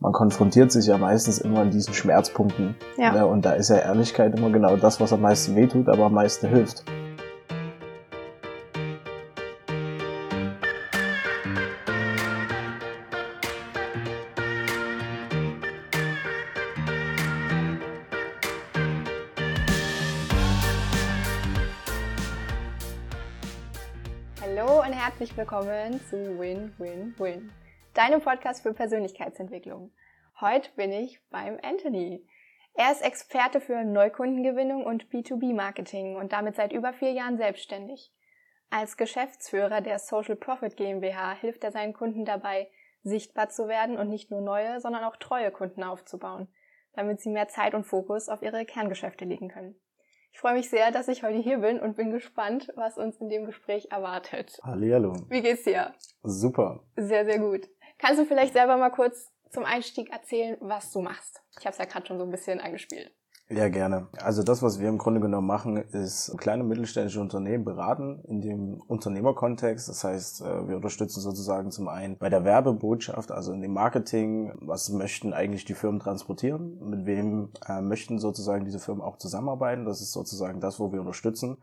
man konfrontiert sich ja meistens immer an diesen Schmerzpunkten. Ja. Ne? Und da ist ja Ehrlichkeit immer genau das, was am meisten wehtut, aber am meisten hilft. Hallo und herzlich willkommen zu Win, Win, Win, deinem Podcast für Persönlichkeitsentwicklung. Heute bin ich beim Anthony. Er ist Experte für Neukundengewinnung und B2B-Marketing und damit seit über vier Jahren selbstständig. Als Geschäftsführer der Social Profit GmbH hilft er seinen Kunden dabei, sichtbar zu werden und nicht nur neue, sondern auch treue Kunden aufzubauen, damit sie mehr Zeit und Fokus auf ihre Kerngeschäfte legen können. Ich freue mich sehr, dass ich heute hier bin und bin gespannt, was uns in dem Gespräch erwartet. Hallihallo. Wie geht's dir? Super. Sehr, sehr gut. Kannst du vielleicht selber mal kurz zum Einstieg erzählen, was du machst? Ich habe es ja gerade schon so ein bisschen angespielt. Ja, gerne. Also das, was wir im Grunde genommen machen, ist kleine mittelständische Unternehmen beraten in dem Unternehmerkontext. Das heißt, äh, wir unterstützen sozusagen zum einen bei der Werbebotschaft, also in dem Marketing, was möchten eigentlich die Firmen transportieren, mit wem äh, möchten sozusagen diese Firmen auch zusammenarbeiten. Das ist sozusagen das, wo wir unterstützen.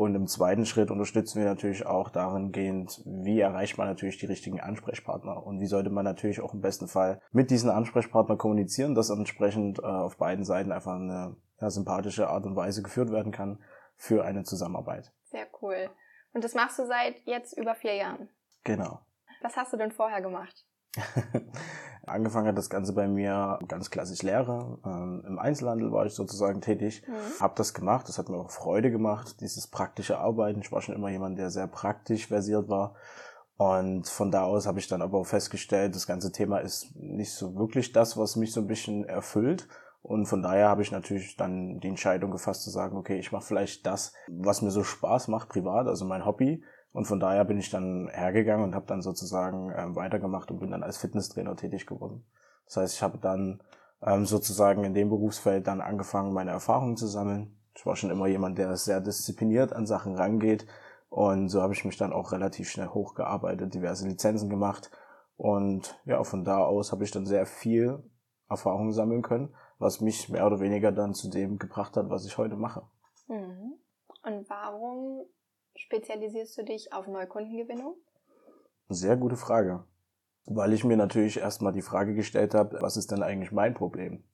Und im zweiten Schritt unterstützen wir natürlich auch darin gehend, wie erreicht man natürlich die richtigen Ansprechpartner und wie sollte man natürlich auch im besten Fall mit diesen Ansprechpartnern kommunizieren, dass entsprechend äh, auf beiden Seiten einfach eine ja, sympathische Art und Weise geführt werden kann für eine Zusammenarbeit. Sehr cool. Und das machst du seit jetzt über vier Jahren. Genau. Was hast du denn vorher gemacht? Angefangen hat das Ganze bei mir ganz klassisch Lehre. Ähm, Im Einzelhandel war ich sozusagen tätig, Mhm. habe das gemacht. Das hat mir auch Freude gemacht, dieses praktische Arbeiten. Ich war schon immer jemand, der sehr praktisch versiert war. Und von da aus habe ich dann aber auch festgestellt, das ganze Thema ist nicht so wirklich das, was mich so ein bisschen erfüllt. Und von daher habe ich natürlich dann die Entscheidung gefasst zu sagen, okay, ich mache vielleicht das, was mir so Spaß macht, privat, also mein Hobby. Und von daher bin ich dann hergegangen und habe dann sozusagen ähm, weitergemacht und bin dann als Fitnesstrainer tätig geworden. Das heißt, ich habe dann ähm, sozusagen in dem Berufsfeld dann angefangen, meine Erfahrungen zu sammeln. Ich war schon immer jemand, der sehr diszipliniert an Sachen rangeht. Und so habe ich mich dann auch relativ schnell hochgearbeitet, diverse Lizenzen gemacht. Und ja, von da aus habe ich dann sehr viel Erfahrung sammeln können, was mich mehr oder weniger dann zu dem gebracht hat, was ich heute mache. Mhm. Und warum spezialisierst du dich auf Neukundengewinnung? Sehr gute Frage. Weil ich mir natürlich erstmal die Frage gestellt habe, was ist denn eigentlich mein Problem?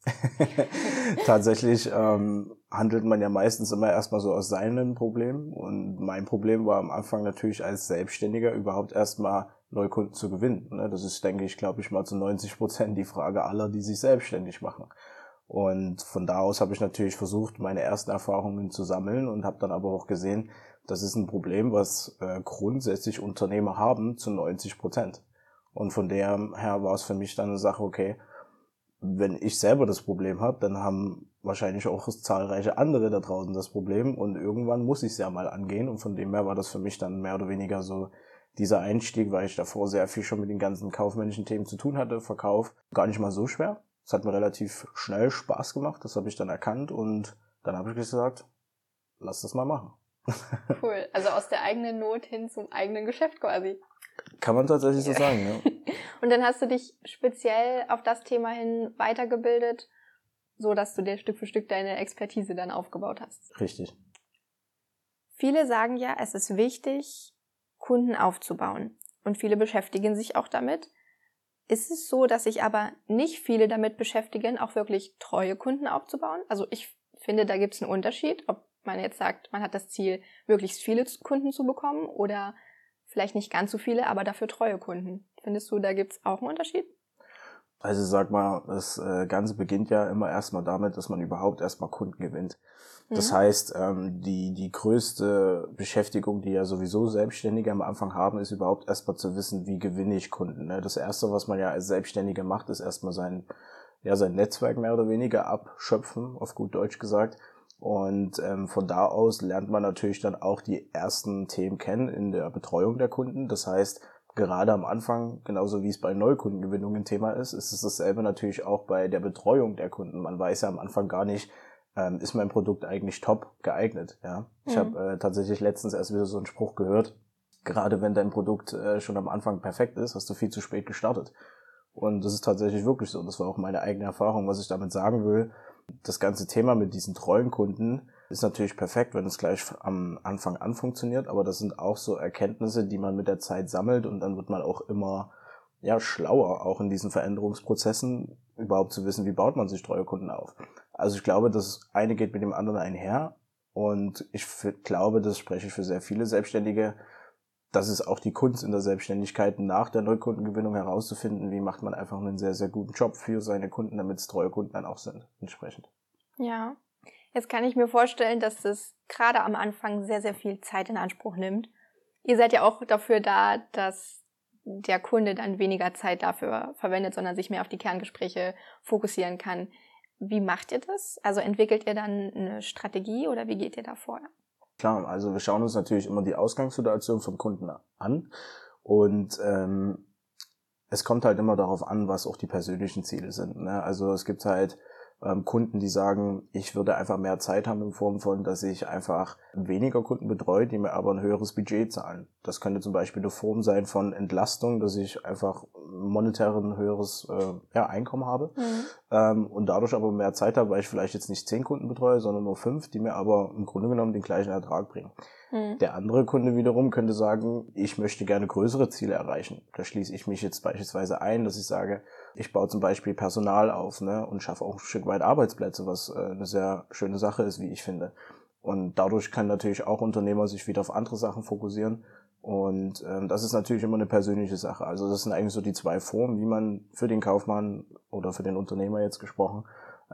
Tatsächlich ähm, handelt man ja meistens immer erstmal so aus seinem Problem. Und mein Problem war am Anfang natürlich als Selbstständiger überhaupt erstmal Neukunden zu gewinnen. Ne? Das ist, denke ich, glaube ich, mal zu 90 Prozent die Frage aller, die sich selbstständig machen. Und von da aus habe ich natürlich versucht, meine ersten Erfahrungen zu sammeln und habe dann aber auch gesehen, das ist ein Problem, was äh, grundsätzlich Unternehmer haben zu 90 Prozent. Und von der her war es für mich dann eine Sache, okay, wenn ich selber das Problem habe, dann haben wahrscheinlich auch zahlreiche andere da draußen das Problem und irgendwann muss ich es ja mal angehen und von dem her war das für mich dann mehr oder weniger so dieser Einstieg, weil ich davor sehr viel schon mit den ganzen kaufmännischen Themen zu tun hatte, Verkauf, gar nicht mal so schwer. Es hat mir relativ schnell Spaß gemacht, das habe ich dann erkannt und dann habe ich gesagt, lass das mal machen. Cool. Also aus der eigenen Not hin zum eigenen Geschäft quasi. Kann man tatsächlich so sagen, ja. Und dann hast du dich speziell auf das Thema hin weitergebildet, so dass du dir Stück für Stück deine Expertise dann aufgebaut hast. Richtig. Viele sagen ja, es ist wichtig, Kunden aufzubauen. Und viele beschäftigen sich auch damit. Ist es so, dass sich aber nicht viele damit beschäftigen, auch wirklich treue Kunden aufzubauen? Also ich finde, da gibt es einen Unterschied, ob man jetzt sagt, man hat das Ziel, möglichst viele Kunden zu bekommen oder vielleicht nicht ganz so viele, aber dafür treue Kunden. Findest du, da gibt es auch einen Unterschied? Also sag mal, das äh, Ganze beginnt ja immer erstmal damit, dass man überhaupt erstmal Kunden gewinnt. Das Mhm. heißt, ähm, die, die größte Beschäftigung, die ja sowieso Selbstständige am Anfang haben, ist überhaupt erstmal zu wissen, wie gewinne ich Kunden. Ne? Das erste, was man ja als Selbstständiger macht, ist erstmal sein, ja, sein Netzwerk mehr oder weniger abschöpfen, auf gut Deutsch gesagt. Und ähm, von da aus lernt man natürlich dann auch die ersten Themen kennen in der Betreuung der Kunden. Das heißt, gerade am Anfang, genauso wie es bei Neukundengewinnung ein Thema ist, ist es dasselbe natürlich auch bei der Betreuung der Kunden. Man weiß ja am Anfang gar nicht, ähm, ist mein Produkt eigentlich top geeignet. Ja, ich Mhm. habe äh, tatsächlich letztens erst wieder so einen Spruch gehört. Gerade wenn dein Produkt äh, schon am Anfang perfekt ist, hast du viel zu spät gestartet. Und das ist tatsächlich wirklich so. Das war auch meine eigene Erfahrung, was ich damit sagen will. Das ganze Thema mit diesen treuen Kunden ist natürlich perfekt, wenn es gleich am Anfang an funktioniert, aber das sind auch so Erkenntnisse, die man mit der Zeit sammelt und dann wird man auch immer ja, schlauer, auch in diesen Veränderungsprozessen überhaupt zu wissen, wie baut man sich treue Kunden auf. Also ich glaube, das eine geht mit dem anderen einher und ich glaube, das spreche ich für sehr viele Selbstständige, das ist auch die Kunst in der Selbstständigkeit, nach der Neukundengewinnung herauszufinden, wie macht man einfach einen sehr, sehr guten Job für seine Kunden, damit es treue Kunden dann auch sind, entsprechend. Ja, jetzt kann ich mir vorstellen, dass das gerade am Anfang sehr, sehr viel Zeit in Anspruch nimmt. Ihr seid ja auch dafür da, dass der Kunde dann weniger Zeit dafür verwendet, sondern sich mehr auf die Kerngespräche fokussieren kann. Wie macht ihr das? Also entwickelt ihr dann eine Strategie oder wie geht ihr da vor? Klar, also wir schauen uns natürlich immer die Ausgangssituation vom Kunden an und ähm, es kommt halt immer darauf an, was auch die persönlichen Ziele sind. Ne? Also es gibt halt ähm, Kunden, die sagen, ich würde einfach mehr Zeit haben in Form von, dass ich einfach weniger Kunden betreue, die mir aber ein höheres Budget zahlen. Das könnte zum Beispiel eine Form sein von Entlastung, dass ich einfach monetär ein höheres äh, ja, Einkommen habe mhm. Ähm, und dadurch aber mehr Zeit habe, weil ich vielleicht jetzt nicht zehn Kunden betreue, sondern nur fünf, die mir aber im Grunde genommen den gleichen Ertrag bringen. Mhm. Der andere Kunde wiederum könnte sagen, ich möchte gerne größere Ziele erreichen. Da schließe ich mich jetzt beispielsweise ein, dass ich sage, ich baue zum Beispiel Personal auf ne, und schaffe auch ein Stück weit Arbeitsplätze, was äh, eine sehr schöne Sache ist, wie ich finde. Und dadurch kann natürlich auch Unternehmer sich wieder auf andere Sachen fokussieren. Und ähm, das ist natürlich immer eine persönliche Sache. Also das sind eigentlich so die zwei Formen, wie man für den Kaufmann oder für den Unternehmer jetzt gesprochen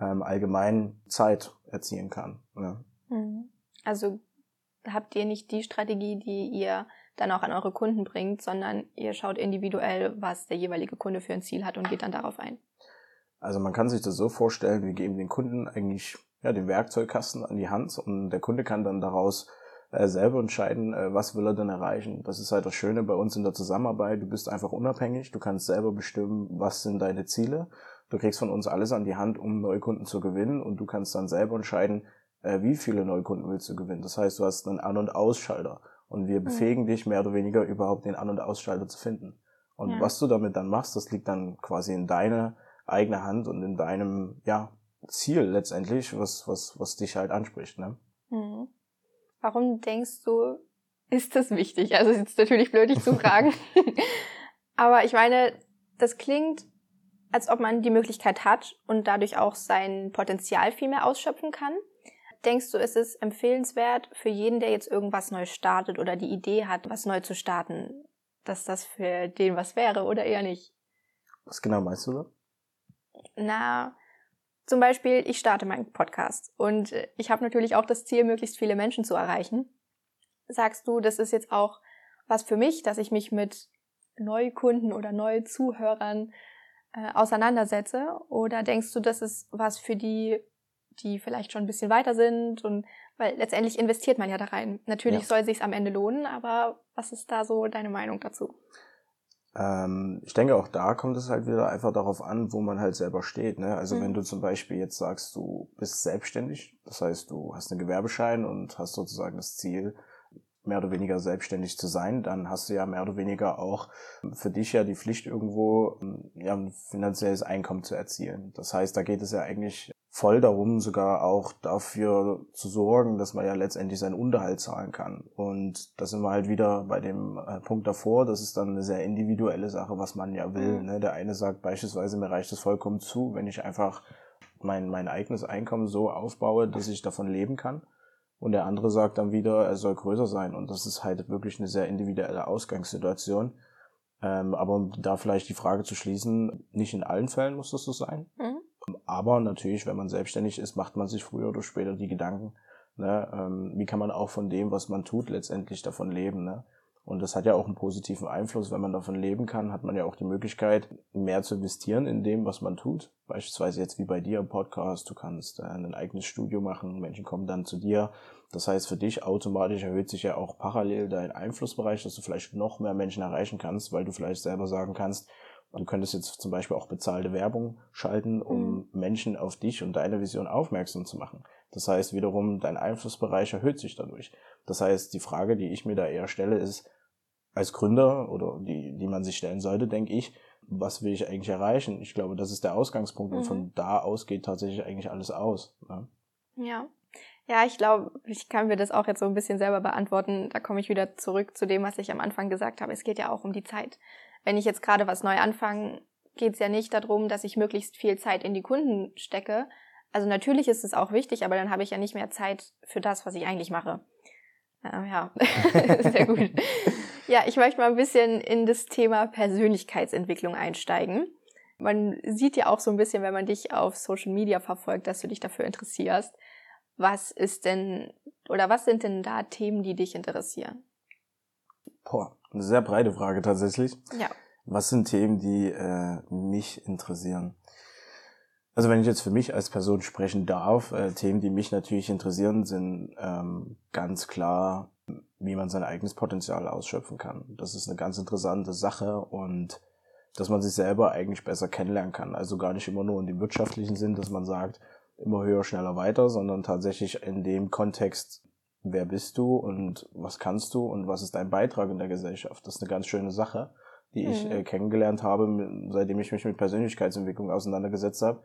ähm, allgemein Zeit erzielen kann. Ne? Mhm. Also habt ihr nicht die Strategie, die ihr dann auch an eure Kunden bringt, sondern ihr schaut individuell, was der jeweilige Kunde für ein Ziel hat und geht dann darauf ein. Also man kann sich das so vorstellen, wir geben den Kunden eigentlich ja, den Werkzeugkasten an die Hand und der Kunde kann dann daraus äh, selber entscheiden, äh, was will er denn erreichen. Das ist halt das Schöne bei uns in der Zusammenarbeit. Du bist einfach unabhängig, du kannst selber bestimmen, was sind deine Ziele. Du kriegst von uns alles an die Hand, um Neukunden zu gewinnen und du kannst dann selber entscheiden, äh, wie viele Neukunden willst du gewinnen. Das heißt, du hast einen An- und Ausschalter und wir mhm. befähigen mhm. dich mehr oder weniger überhaupt den An- und Ausschalter zu finden. Und ja. was du damit dann machst, das liegt dann quasi in deiner eigene Hand und in deinem, ja, Ziel letztendlich, was, was, was dich halt anspricht, ne? Mhm. Warum denkst du, ist das wichtig? Also, es ist natürlich blöd, dich zu fragen. Aber ich meine, das klingt, als ob man die Möglichkeit hat und dadurch auch sein Potenzial viel mehr ausschöpfen kann. Denkst du, ist es empfehlenswert für jeden, der jetzt irgendwas neu startet oder die Idee hat, was neu zu starten, dass das für den was wäre oder eher nicht? Was genau meinst du da? Na, zum Beispiel, ich starte meinen Podcast und ich habe natürlich auch das Ziel, möglichst viele Menschen zu erreichen. Sagst du, das ist jetzt auch was für mich, dass ich mich mit Neukunden oder Neuzuhörern äh, auseinandersetze? Oder denkst du, das ist was für die die vielleicht schon ein bisschen weiter sind und weil letztendlich investiert man ja da rein. Natürlich ja. soll sich's am Ende lohnen, aber was ist da so deine Meinung dazu? Ähm, ich denke, auch da kommt es halt wieder einfach darauf an, wo man halt selber steht. Ne? Also mhm. wenn du zum Beispiel jetzt sagst, du bist selbstständig, das heißt, du hast einen Gewerbeschein und hast sozusagen das Ziel, mehr oder weniger selbstständig zu sein, dann hast du ja mehr oder weniger auch für dich ja die Pflicht irgendwo ja, ein finanzielles Einkommen zu erzielen. Das heißt, da geht es ja eigentlich voll darum, sogar auch dafür zu sorgen, dass man ja letztendlich seinen Unterhalt zahlen kann. Und da sind wir halt wieder bei dem äh, Punkt davor, das ist dann eine sehr individuelle Sache, was man ja will. Mhm. Ne? Der eine sagt beispielsweise, mir reicht es vollkommen zu, wenn ich einfach mein, mein eigenes Einkommen so aufbaue, dass ich davon leben kann. Und der andere sagt dann wieder, er soll größer sein. Und das ist halt wirklich eine sehr individuelle Ausgangssituation. Ähm, aber um da vielleicht die Frage zu schließen, nicht in allen Fällen muss das so sein. Mhm. Aber natürlich, wenn man selbstständig ist, macht man sich früher oder später die Gedanken, ne, ähm, wie kann man auch von dem, was man tut, letztendlich davon leben. Ne? Und das hat ja auch einen positiven Einfluss. Wenn man davon leben kann, hat man ja auch die Möglichkeit, mehr zu investieren in dem, was man tut. Beispielsweise jetzt wie bei dir im Podcast. Du kannst äh, ein eigenes Studio machen. Menschen kommen dann zu dir. Das heißt, für dich automatisch erhöht sich ja auch parallel dein Einflussbereich, dass du vielleicht noch mehr Menschen erreichen kannst, weil du vielleicht selber sagen kannst, Du könntest jetzt zum Beispiel auch bezahlte Werbung schalten, um mhm. Menschen auf dich und deine Vision aufmerksam zu machen. Das heißt wiederum, dein Einflussbereich erhöht sich dadurch. Das heißt, die Frage, die ich mir da eher stelle, ist, als Gründer oder die, die man sich stellen sollte, denke ich, was will ich eigentlich erreichen? Ich glaube, das ist der Ausgangspunkt mhm. und von da aus geht tatsächlich eigentlich alles aus. Ne? Ja. Ja, ich glaube, ich kann mir das auch jetzt so ein bisschen selber beantworten. Da komme ich wieder zurück zu dem, was ich am Anfang gesagt habe. Es geht ja auch um die Zeit. Wenn ich jetzt gerade was neu anfange, geht es ja nicht darum, dass ich möglichst viel Zeit in die Kunden stecke. Also natürlich ist es auch wichtig, aber dann habe ich ja nicht mehr Zeit für das, was ich eigentlich mache. Äh, ja, sehr gut. Ja, ich möchte mal ein bisschen in das Thema Persönlichkeitsentwicklung einsteigen. Man sieht ja auch so ein bisschen, wenn man dich auf Social Media verfolgt, dass du dich dafür interessierst. Was ist denn oder was sind denn da Themen, die dich interessieren? Boah, eine sehr breite Frage tatsächlich. Ja. Was sind Themen, die äh, mich interessieren? Also wenn ich jetzt für mich als Person sprechen darf, äh, Themen, die mich natürlich interessieren, sind ähm, ganz klar wie man sein eigenes Potenzial ausschöpfen kann. Das ist eine ganz interessante Sache und dass man sich selber eigentlich besser kennenlernen kann. Also gar nicht immer nur in dem wirtschaftlichen Sinn, dass man sagt, immer höher, schneller, weiter, sondern tatsächlich in dem Kontext, wer bist du und was kannst du und was ist dein Beitrag in der Gesellschaft. Das ist eine ganz schöne Sache, die mhm. ich äh, kennengelernt habe, seitdem ich mich mit Persönlichkeitsentwicklung auseinandergesetzt habe,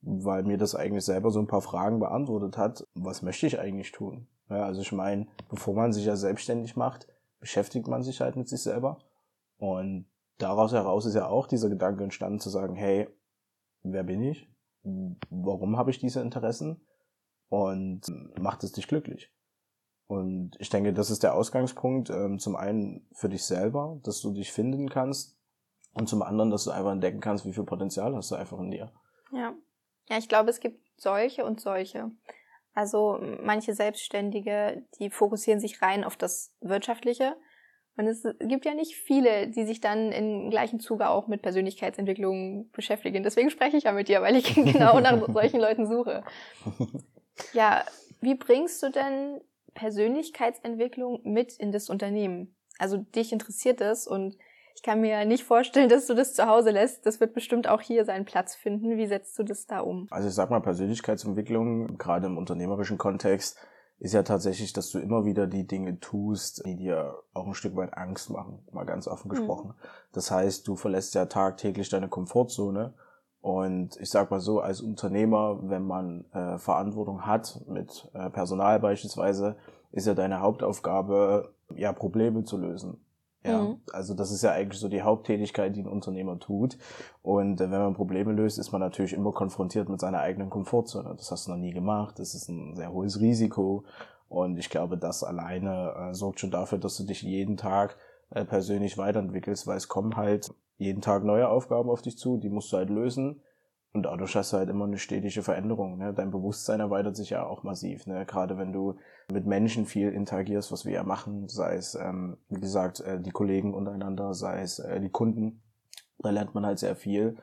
weil mir das eigentlich selber so ein paar Fragen beantwortet hat. Was möchte ich eigentlich tun? Ja, also ich meine, bevor man sich ja selbstständig macht, beschäftigt man sich halt mit sich selber. Und daraus heraus ist ja auch dieser Gedanke entstanden zu sagen, hey, wer bin ich? Warum habe ich diese Interessen? Und macht es dich glücklich? Und ich denke, das ist der Ausgangspunkt, ähm, zum einen für dich selber, dass du dich finden kannst und zum anderen, dass du einfach entdecken kannst, wie viel Potenzial hast du einfach in dir. Ja. Ja, ich glaube, es gibt solche und solche. Also manche Selbstständige, die fokussieren sich rein auf das Wirtschaftliche. Und es gibt ja nicht viele, die sich dann im gleichen Zuge auch mit Persönlichkeitsentwicklung beschäftigen. Deswegen spreche ich ja mit dir, weil ich genau nach solchen Leuten suche. Ja, wie bringst du denn Persönlichkeitsentwicklung mit in das Unternehmen? Also dich interessiert es und ich kann mir nicht vorstellen, dass du das zu Hause lässt. Das wird bestimmt auch hier seinen Platz finden. Wie setzt du das da um? Also ich sag mal, Persönlichkeitsentwicklung, gerade im unternehmerischen Kontext, ist ja tatsächlich, dass du immer wieder die Dinge tust, die dir auch ein Stück weit Angst machen, mal ganz offen mhm. gesprochen. Mhm. Das heißt, du verlässt ja tagtäglich deine Komfortzone. Und ich sag mal so, als Unternehmer, wenn man äh, Verantwortung hat mit äh, Personal beispielsweise, ist ja deine Hauptaufgabe, ja, Probleme zu lösen. Ja, mhm. also das ist ja eigentlich so die Haupttätigkeit, die ein Unternehmer tut. Und äh, wenn man Probleme löst, ist man natürlich immer konfrontiert mit seiner eigenen Komfortzone. Das hast du noch nie gemacht. Das ist ein sehr hohes Risiko. Und ich glaube, das alleine äh, sorgt schon dafür, dass du dich jeden Tag äh, persönlich weiterentwickelst, weil es kommen halt jeden Tag neue Aufgaben auf dich zu, die musst du halt lösen. Und dadurch hast du halt immer eine stetige Veränderung. Ne? Dein Bewusstsein erweitert sich ja auch massiv. Ne? Gerade wenn du mit Menschen viel interagierst, was wir ja machen, sei es, ähm, wie gesagt, äh, die Kollegen untereinander, sei es äh, die Kunden, da lernt man halt sehr viel.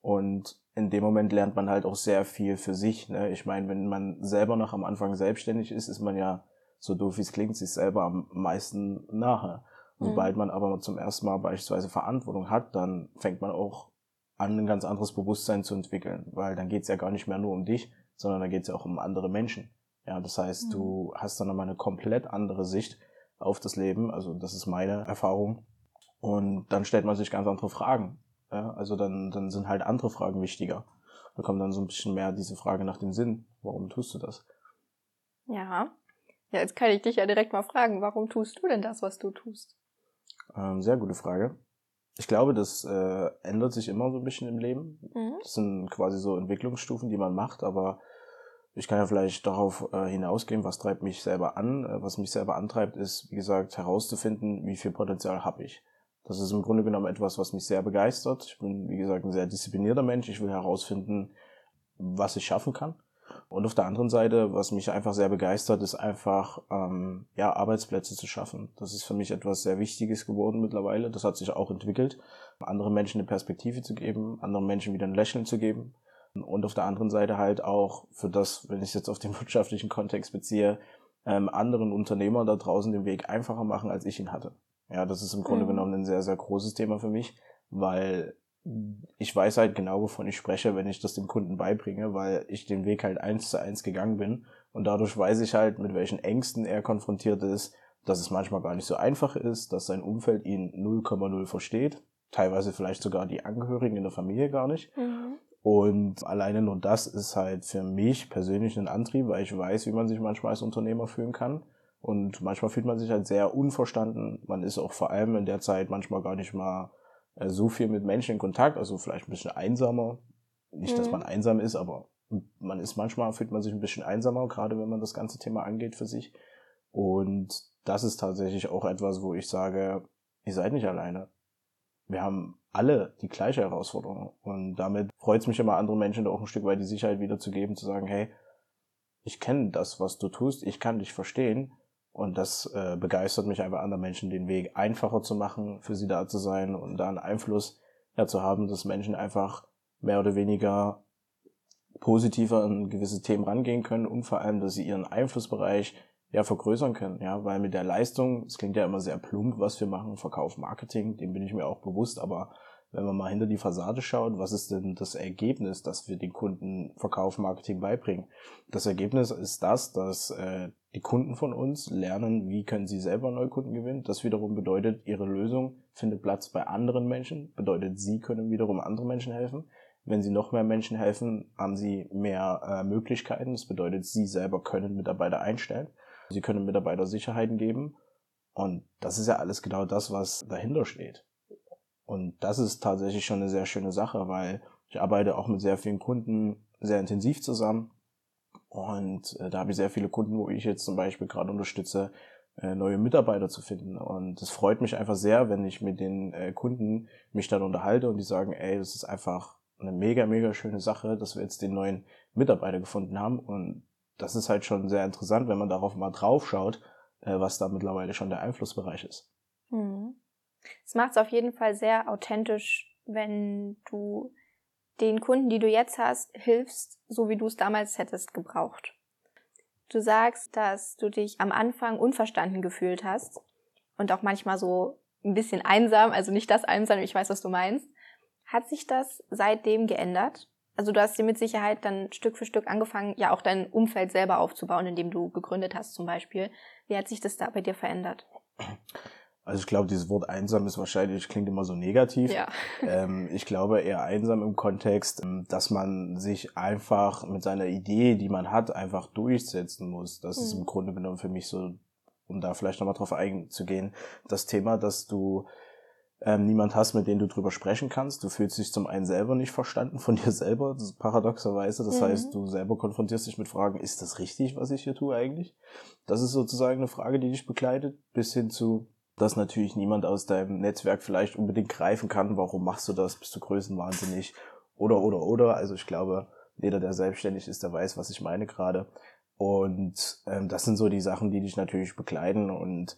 Und in dem Moment lernt man halt auch sehr viel für sich. Ne? Ich meine, wenn man selber noch am Anfang selbstständig ist, ist man ja, so doof wie es klingt, sich selber am meisten nahe. Sobald man aber zum ersten Mal beispielsweise Verantwortung hat, dann fängt man auch an, ein ganz anderes Bewusstsein zu entwickeln, weil dann geht's ja gar nicht mehr nur um dich, sondern da geht's ja auch um andere Menschen. Ja, das heißt, mhm. du hast dann nochmal eine komplett andere Sicht auf das Leben, also das ist meine Erfahrung. Und dann stellt man sich ganz andere Fragen. Ja, also dann, dann sind halt andere Fragen wichtiger. Da kommt dann so ein bisschen mehr diese Frage nach dem Sinn. Warum tust du das? Ja. Ja, jetzt kann ich dich ja direkt mal fragen, warum tust du denn das, was du tust? Ähm, sehr gute Frage. Ich glaube, das äh, ändert sich immer so ein bisschen im Leben. Mhm. Das sind quasi so Entwicklungsstufen, die man macht, aber ich kann ja vielleicht darauf äh, hinausgehen, was treibt mich selber an. Äh, was mich selber antreibt, ist, wie gesagt, herauszufinden, wie viel Potenzial habe ich. Das ist im Grunde genommen etwas, was mich sehr begeistert. Ich bin, wie gesagt, ein sehr disziplinierter Mensch. Ich will herausfinden, was ich schaffen kann. Und auf der anderen Seite, was mich einfach sehr begeistert, ist einfach ähm, ja Arbeitsplätze zu schaffen. Das ist für mich etwas sehr Wichtiges geworden mittlerweile. Das hat sich auch entwickelt, anderen Menschen eine Perspektive zu geben, anderen Menschen wieder ein Lächeln zu geben. Und auf der anderen Seite halt auch für das, wenn ich es jetzt auf den wirtschaftlichen Kontext beziehe, ähm, anderen Unternehmern da draußen den Weg einfacher machen, als ich ihn hatte. Ja, das ist im Grunde mhm. genommen ein sehr, sehr großes Thema für mich, weil ich weiß halt genau, wovon ich spreche, wenn ich das dem Kunden beibringe, weil ich den Weg halt eins zu eins gegangen bin. Und dadurch weiß ich halt, mit welchen Ängsten er konfrontiert ist, dass es manchmal gar nicht so einfach ist, dass sein Umfeld ihn 0,0 versteht. teilweise vielleicht sogar die Angehörigen in der Familie gar nicht. Mhm. Und alleine nur das ist halt für mich persönlich ein Antrieb, weil ich weiß, wie man sich manchmal als Unternehmer fühlen kann. Und manchmal fühlt man sich halt sehr unverstanden. Man ist auch vor allem in der Zeit manchmal gar nicht mal so viel mit Menschen in Kontakt, also vielleicht ein bisschen einsamer. Nicht, mhm. dass man einsam ist, aber man ist manchmal, fühlt man sich ein bisschen einsamer, gerade wenn man das ganze Thema angeht für sich. Und das ist tatsächlich auch etwas, wo ich sage, ihr seid nicht alleine. Wir haben alle die gleiche Herausforderung. Und damit freut es mich immer, anderen Menschen da auch ein Stück weit die Sicherheit wiederzugeben, zu sagen, hey, ich kenne das, was du tust, ich kann dich verstehen. Und das äh, begeistert mich einfach anderen Menschen, den Weg einfacher zu machen, für sie da zu sein und da einen Einfluss ja, zu haben, dass Menschen einfach mehr oder weniger positiver an gewisse Themen rangehen können und vor allem, dass sie ihren Einflussbereich ja vergrößern können, ja, weil mit der Leistung, es klingt ja immer sehr plump, was wir machen, Verkauf, Marketing, dem bin ich mir auch bewusst, aber wenn man mal hinter die Fassade schaut, was ist denn das Ergebnis, das wir den Kunden Verkauf, Marketing beibringen? Das Ergebnis ist das, dass äh, die Kunden von uns lernen, wie können sie selber Neukunden gewinnen. Das wiederum bedeutet, ihre Lösung findet Platz bei anderen Menschen, bedeutet, sie können wiederum anderen Menschen helfen. Wenn sie noch mehr Menschen helfen, haben sie mehr äh, Möglichkeiten. Das bedeutet, sie selber können Mitarbeiter einstellen. Sie können Mitarbeiter Sicherheiten geben. Und das ist ja alles genau das, was dahinter steht. Und das ist tatsächlich schon eine sehr schöne Sache, weil ich arbeite auch mit sehr vielen Kunden sehr intensiv zusammen. Und äh, da habe ich sehr viele Kunden, wo ich jetzt zum Beispiel gerade unterstütze, äh, neue Mitarbeiter zu finden. Und es freut mich einfach sehr, wenn ich mit den äh, Kunden mich dann unterhalte und die sagen, ey, das ist einfach eine mega, mega schöne Sache, dass wir jetzt den neuen Mitarbeiter gefunden haben. Und das ist halt schon sehr interessant, wenn man darauf mal drauf schaut, äh, was da mittlerweile schon der Einflussbereich ist. Mhm. Es macht es auf jeden Fall sehr authentisch, wenn du den Kunden, die du jetzt hast, hilfst, so wie du es damals hättest gebraucht. Du sagst, dass du dich am Anfang unverstanden gefühlt hast und auch manchmal so ein bisschen einsam, also nicht das einsam, ich weiß, was du meinst. Hat sich das seitdem geändert? Also du hast dir mit Sicherheit dann Stück für Stück angefangen, ja auch dein Umfeld selber aufzubauen, indem du gegründet hast zum Beispiel. Wie hat sich das da bei dir verändert? Also ich glaube, dieses Wort einsam ist wahrscheinlich, klingt immer so negativ. Ja. Ähm, ich glaube eher einsam im Kontext, ähm, dass man sich einfach mit seiner Idee, die man hat, einfach durchsetzen muss. Das mhm. ist im Grunde genommen für mich so, um da vielleicht nochmal drauf einzugehen, das Thema, dass du ähm, niemand hast, mit dem du drüber sprechen kannst. Du fühlst dich zum einen selber nicht verstanden von dir selber, das ist paradoxerweise. Das mhm. heißt, du selber konfrontierst dich mit Fragen, ist das richtig, was ich hier tue eigentlich? Das ist sozusagen eine Frage, die dich begleitet, bis hin zu, dass natürlich niemand aus deinem Netzwerk vielleicht unbedingt greifen kann, warum machst du das, bist du größenwahnsinnig oder, oder, oder. Also ich glaube, jeder, der selbstständig ist, der weiß, was ich meine gerade. Und ähm, das sind so die Sachen, die dich natürlich begleiten und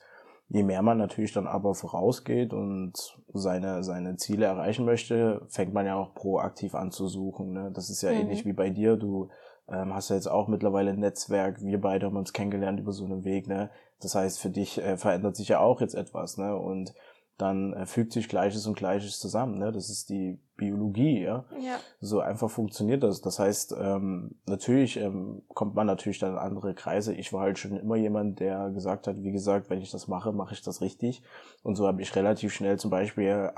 je mehr man natürlich dann aber vorausgeht und seine, seine Ziele erreichen möchte, fängt man ja auch proaktiv an zu suchen. Ne? Das ist ja mhm. ähnlich wie bei dir. Du ähm, hast ja jetzt auch mittlerweile ein Netzwerk. Wir beide haben uns kennengelernt über so einen Weg. Ne? Das heißt, für dich äh, verändert sich ja auch jetzt etwas. Ne? Und dann äh, fügt sich Gleiches und Gleiches zusammen. Ne? Das ist die Biologie, ja? ja. So einfach funktioniert das. Das heißt, ähm, natürlich ähm, kommt man natürlich dann in andere Kreise. Ich war halt schon immer jemand, der gesagt hat, wie gesagt, wenn ich das mache, mache ich das richtig. Und so habe ich relativ schnell zum Beispiel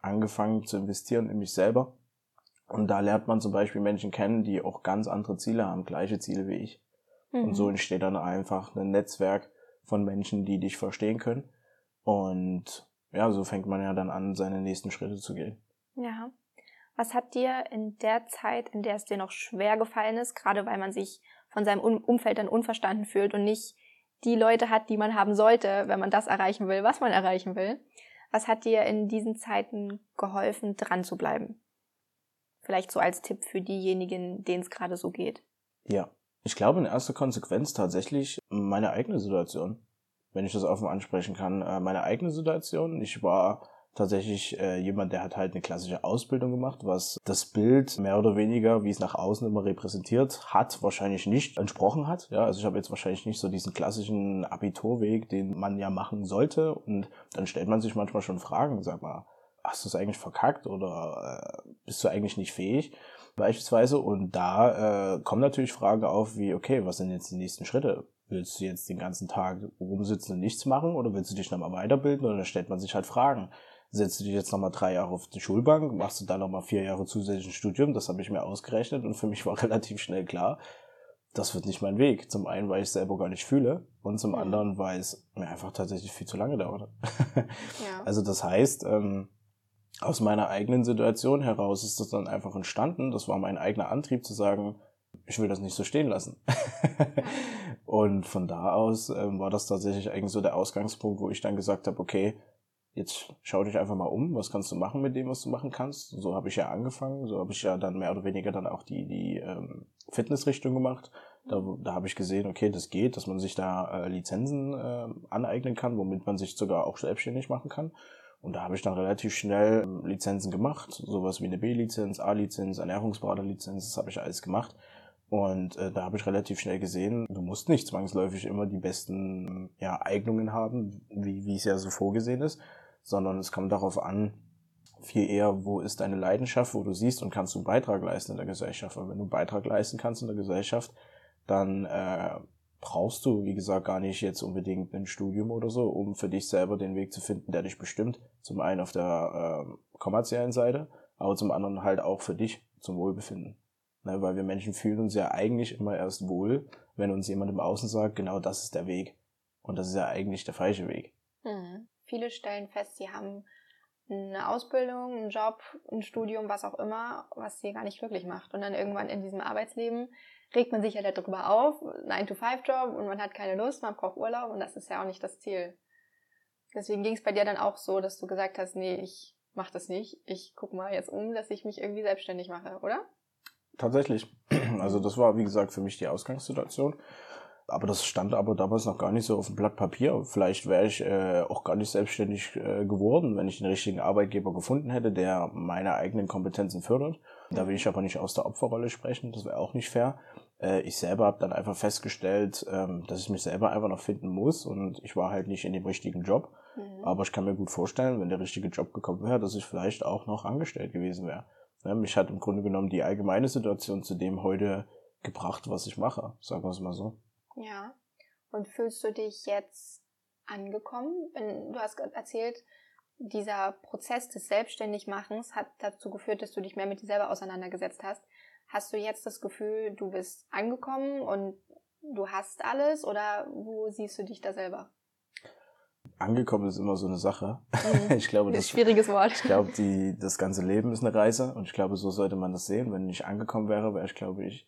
angefangen zu investieren in mich selber. Und da lernt man zum Beispiel Menschen kennen, die auch ganz andere Ziele haben, gleiche Ziele wie ich. Mhm. Und so mhm. entsteht dann einfach ein Netzwerk von Menschen, die dich verstehen können. Und ja, so fängt man ja dann an, seine nächsten Schritte zu gehen. Ja. Was hat dir in der Zeit, in der es dir noch schwer gefallen ist, gerade weil man sich von seinem Umfeld dann unverstanden fühlt und nicht die Leute hat, die man haben sollte, wenn man das erreichen will, was man erreichen will. Was hat dir in diesen Zeiten geholfen, dran zu bleiben? Vielleicht so als Tipp für diejenigen, denen es gerade so geht. Ja, ich glaube in erster Konsequenz tatsächlich meine eigene Situation wenn ich das offen ansprechen kann, äh, meine eigene Situation. Ich war tatsächlich äh, jemand, der hat halt eine klassische Ausbildung gemacht, was das Bild mehr oder weniger, wie es nach außen immer repräsentiert hat, wahrscheinlich nicht entsprochen hat. Ja, also ich habe jetzt wahrscheinlich nicht so diesen klassischen Abiturweg, den man ja machen sollte. Und dann stellt man sich manchmal schon Fragen, sag mal, hast du es eigentlich verkackt oder äh, bist du eigentlich nicht fähig? Beispielsweise. Und da äh, kommen natürlich Fragen auf wie, okay, was sind jetzt die nächsten Schritte? Willst du jetzt den ganzen Tag rumsitzen und nichts machen oder willst du dich nochmal weiterbilden? Oder stellt man sich halt Fragen. setzt du dich jetzt nochmal drei Jahre auf die Schulbank, machst du dann nochmal vier Jahre zusätzliches Studium, das habe ich mir ausgerechnet und für mich war relativ schnell klar, das wird nicht mein Weg. Zum einen, weil ich es selber gar nicht fühle und zum mhm. anderen, weil es mir einfach tatsächlich viel zu lange dauert. ja. Also das heißt, ähm, aus meiner eigenen Situation heraus ist das dann einfach entstanden. Das war mein eigener Antrieb zu sagen, ich will das nicht so stehen lassen. und von da aus ähm, war das tatsächlich eigentlich so der Ausgangspunkt, wo ich dann gesagt habe, okay, jetzt schau dich einfach mal um, was kannst du machen mit dem, was du machen kannst. So habe ich ja angefangen, so habe ich ja dann mehr oder weniger dann auch die, die ähm, Fitnessrichtung gemacht. Da, da habe ich gesehen, okay, das geht, dass man sich da äh, Lizenzen äh, aneignen kann, womit man sich sogar auch selbstständig machen kann. Und da habe ich dann relativ schnell ähm, Lizenzen gemacht, sowas wie eine B-Lizenz, A-Lizenz, Ernährungsberater-Lizenz, das habe ich alles gemacht. Und äh, da habe ich relativ schnell gesehen, du musst nicht zwangsläufig immer die besten ja, Eignungen haben, wie, wie es ja so vorgesehen ist, sondern es kommt darauf an, viel eher, wo ist deine Leidenschaft, wo du siehst und kannst du einen Beitrag leisten in der Gesellschaft. Und wenn du einen Beitrag leisten kannst in der Gesellschaft, dann äh, brauchst du, wie gesagt, gar nicht jetzt unbedingt ein Studium oder so, um für dich selber den Weg zu finden, der dich bestimmt. Zum einen auf der äh, kommerziellen Seite, aber zum anderen halt auch für dich zum Wohlbefinden. Ne, weil wir Menschen fühlen uns ja eigentlich immer erst wohl, wenn uns jemand im Außen sagt, genau das ist der Weg. Und das ist ja eigentlich der falsche Weg. Hm. Viele stellen fest, sie haben eine Ausbildung, einen Job, ein Studium, was auch immer, was sie gar nicht glücklich macht. Und dann irgendwann in diesem Arbeitsleben regt man sich ja darüber auf, 9-to-5-Job und man hat keine Lust, man braucht Urlaub und das ist ja auch nicht das Ziel. Deswegen ging es bei dir dann auch so, dass du gesagt hast, nee, ich mach das nicht. Ich guck mal jetzt um, dass ich mich irgendwie selbstständig mache, oder? Tatsächlich. Also das war, wie gesagt, für mich die Ausgangssituation. Aber das stand aber damals noch gar nicht so auf dem Blatt Papier. Vielleicht wäre ich äh, auch gar nicht selbstständig äh, geworden, wenn ich den richtigen Arbeitgeber gefunden hätte, der meine eigenen Kompetenzen fördert. Da will ich aber nicht aus der Opferrolle sprechen, das wäre auch nicht fair. Äh, ich selber habe dann einfach festgestellt, ähm, dass ich mich selber einfach noch finden muss und ich war halt nicht in dem richtigen Job. Mhm. Aber ich kann mir gut vorstellen, wenn der richtige Job gekommen wäre, dass ich vielleicht auch noch angestellt gewesen wäre. Ja, mich hat im Grunde genommen die allgemeine Situation zu dem heute gebracht, was ich mache, sagen wir es mal so. Ja. Und fühlst du dich jetzt angekommen? Du hast erzählt, dieser Prozess des Selbstständigmachens hat dazu geführt, dass du dich mehr mit dir selber auseinandergesetzt hast. Hast du jetzt das Gefühl, du bist angekommen und du hast alles oder wo siehst du dich da selber? Angekommen ist immer so eine Sache. Mhm. Ich glaube, das, das schwieriges Wort. Ich glaube, die, das ganze Leben ist eine Reise und ich glaube, so sollte man das sehen. Wenn ich angekommen wäre, wäre ich, glaube ich,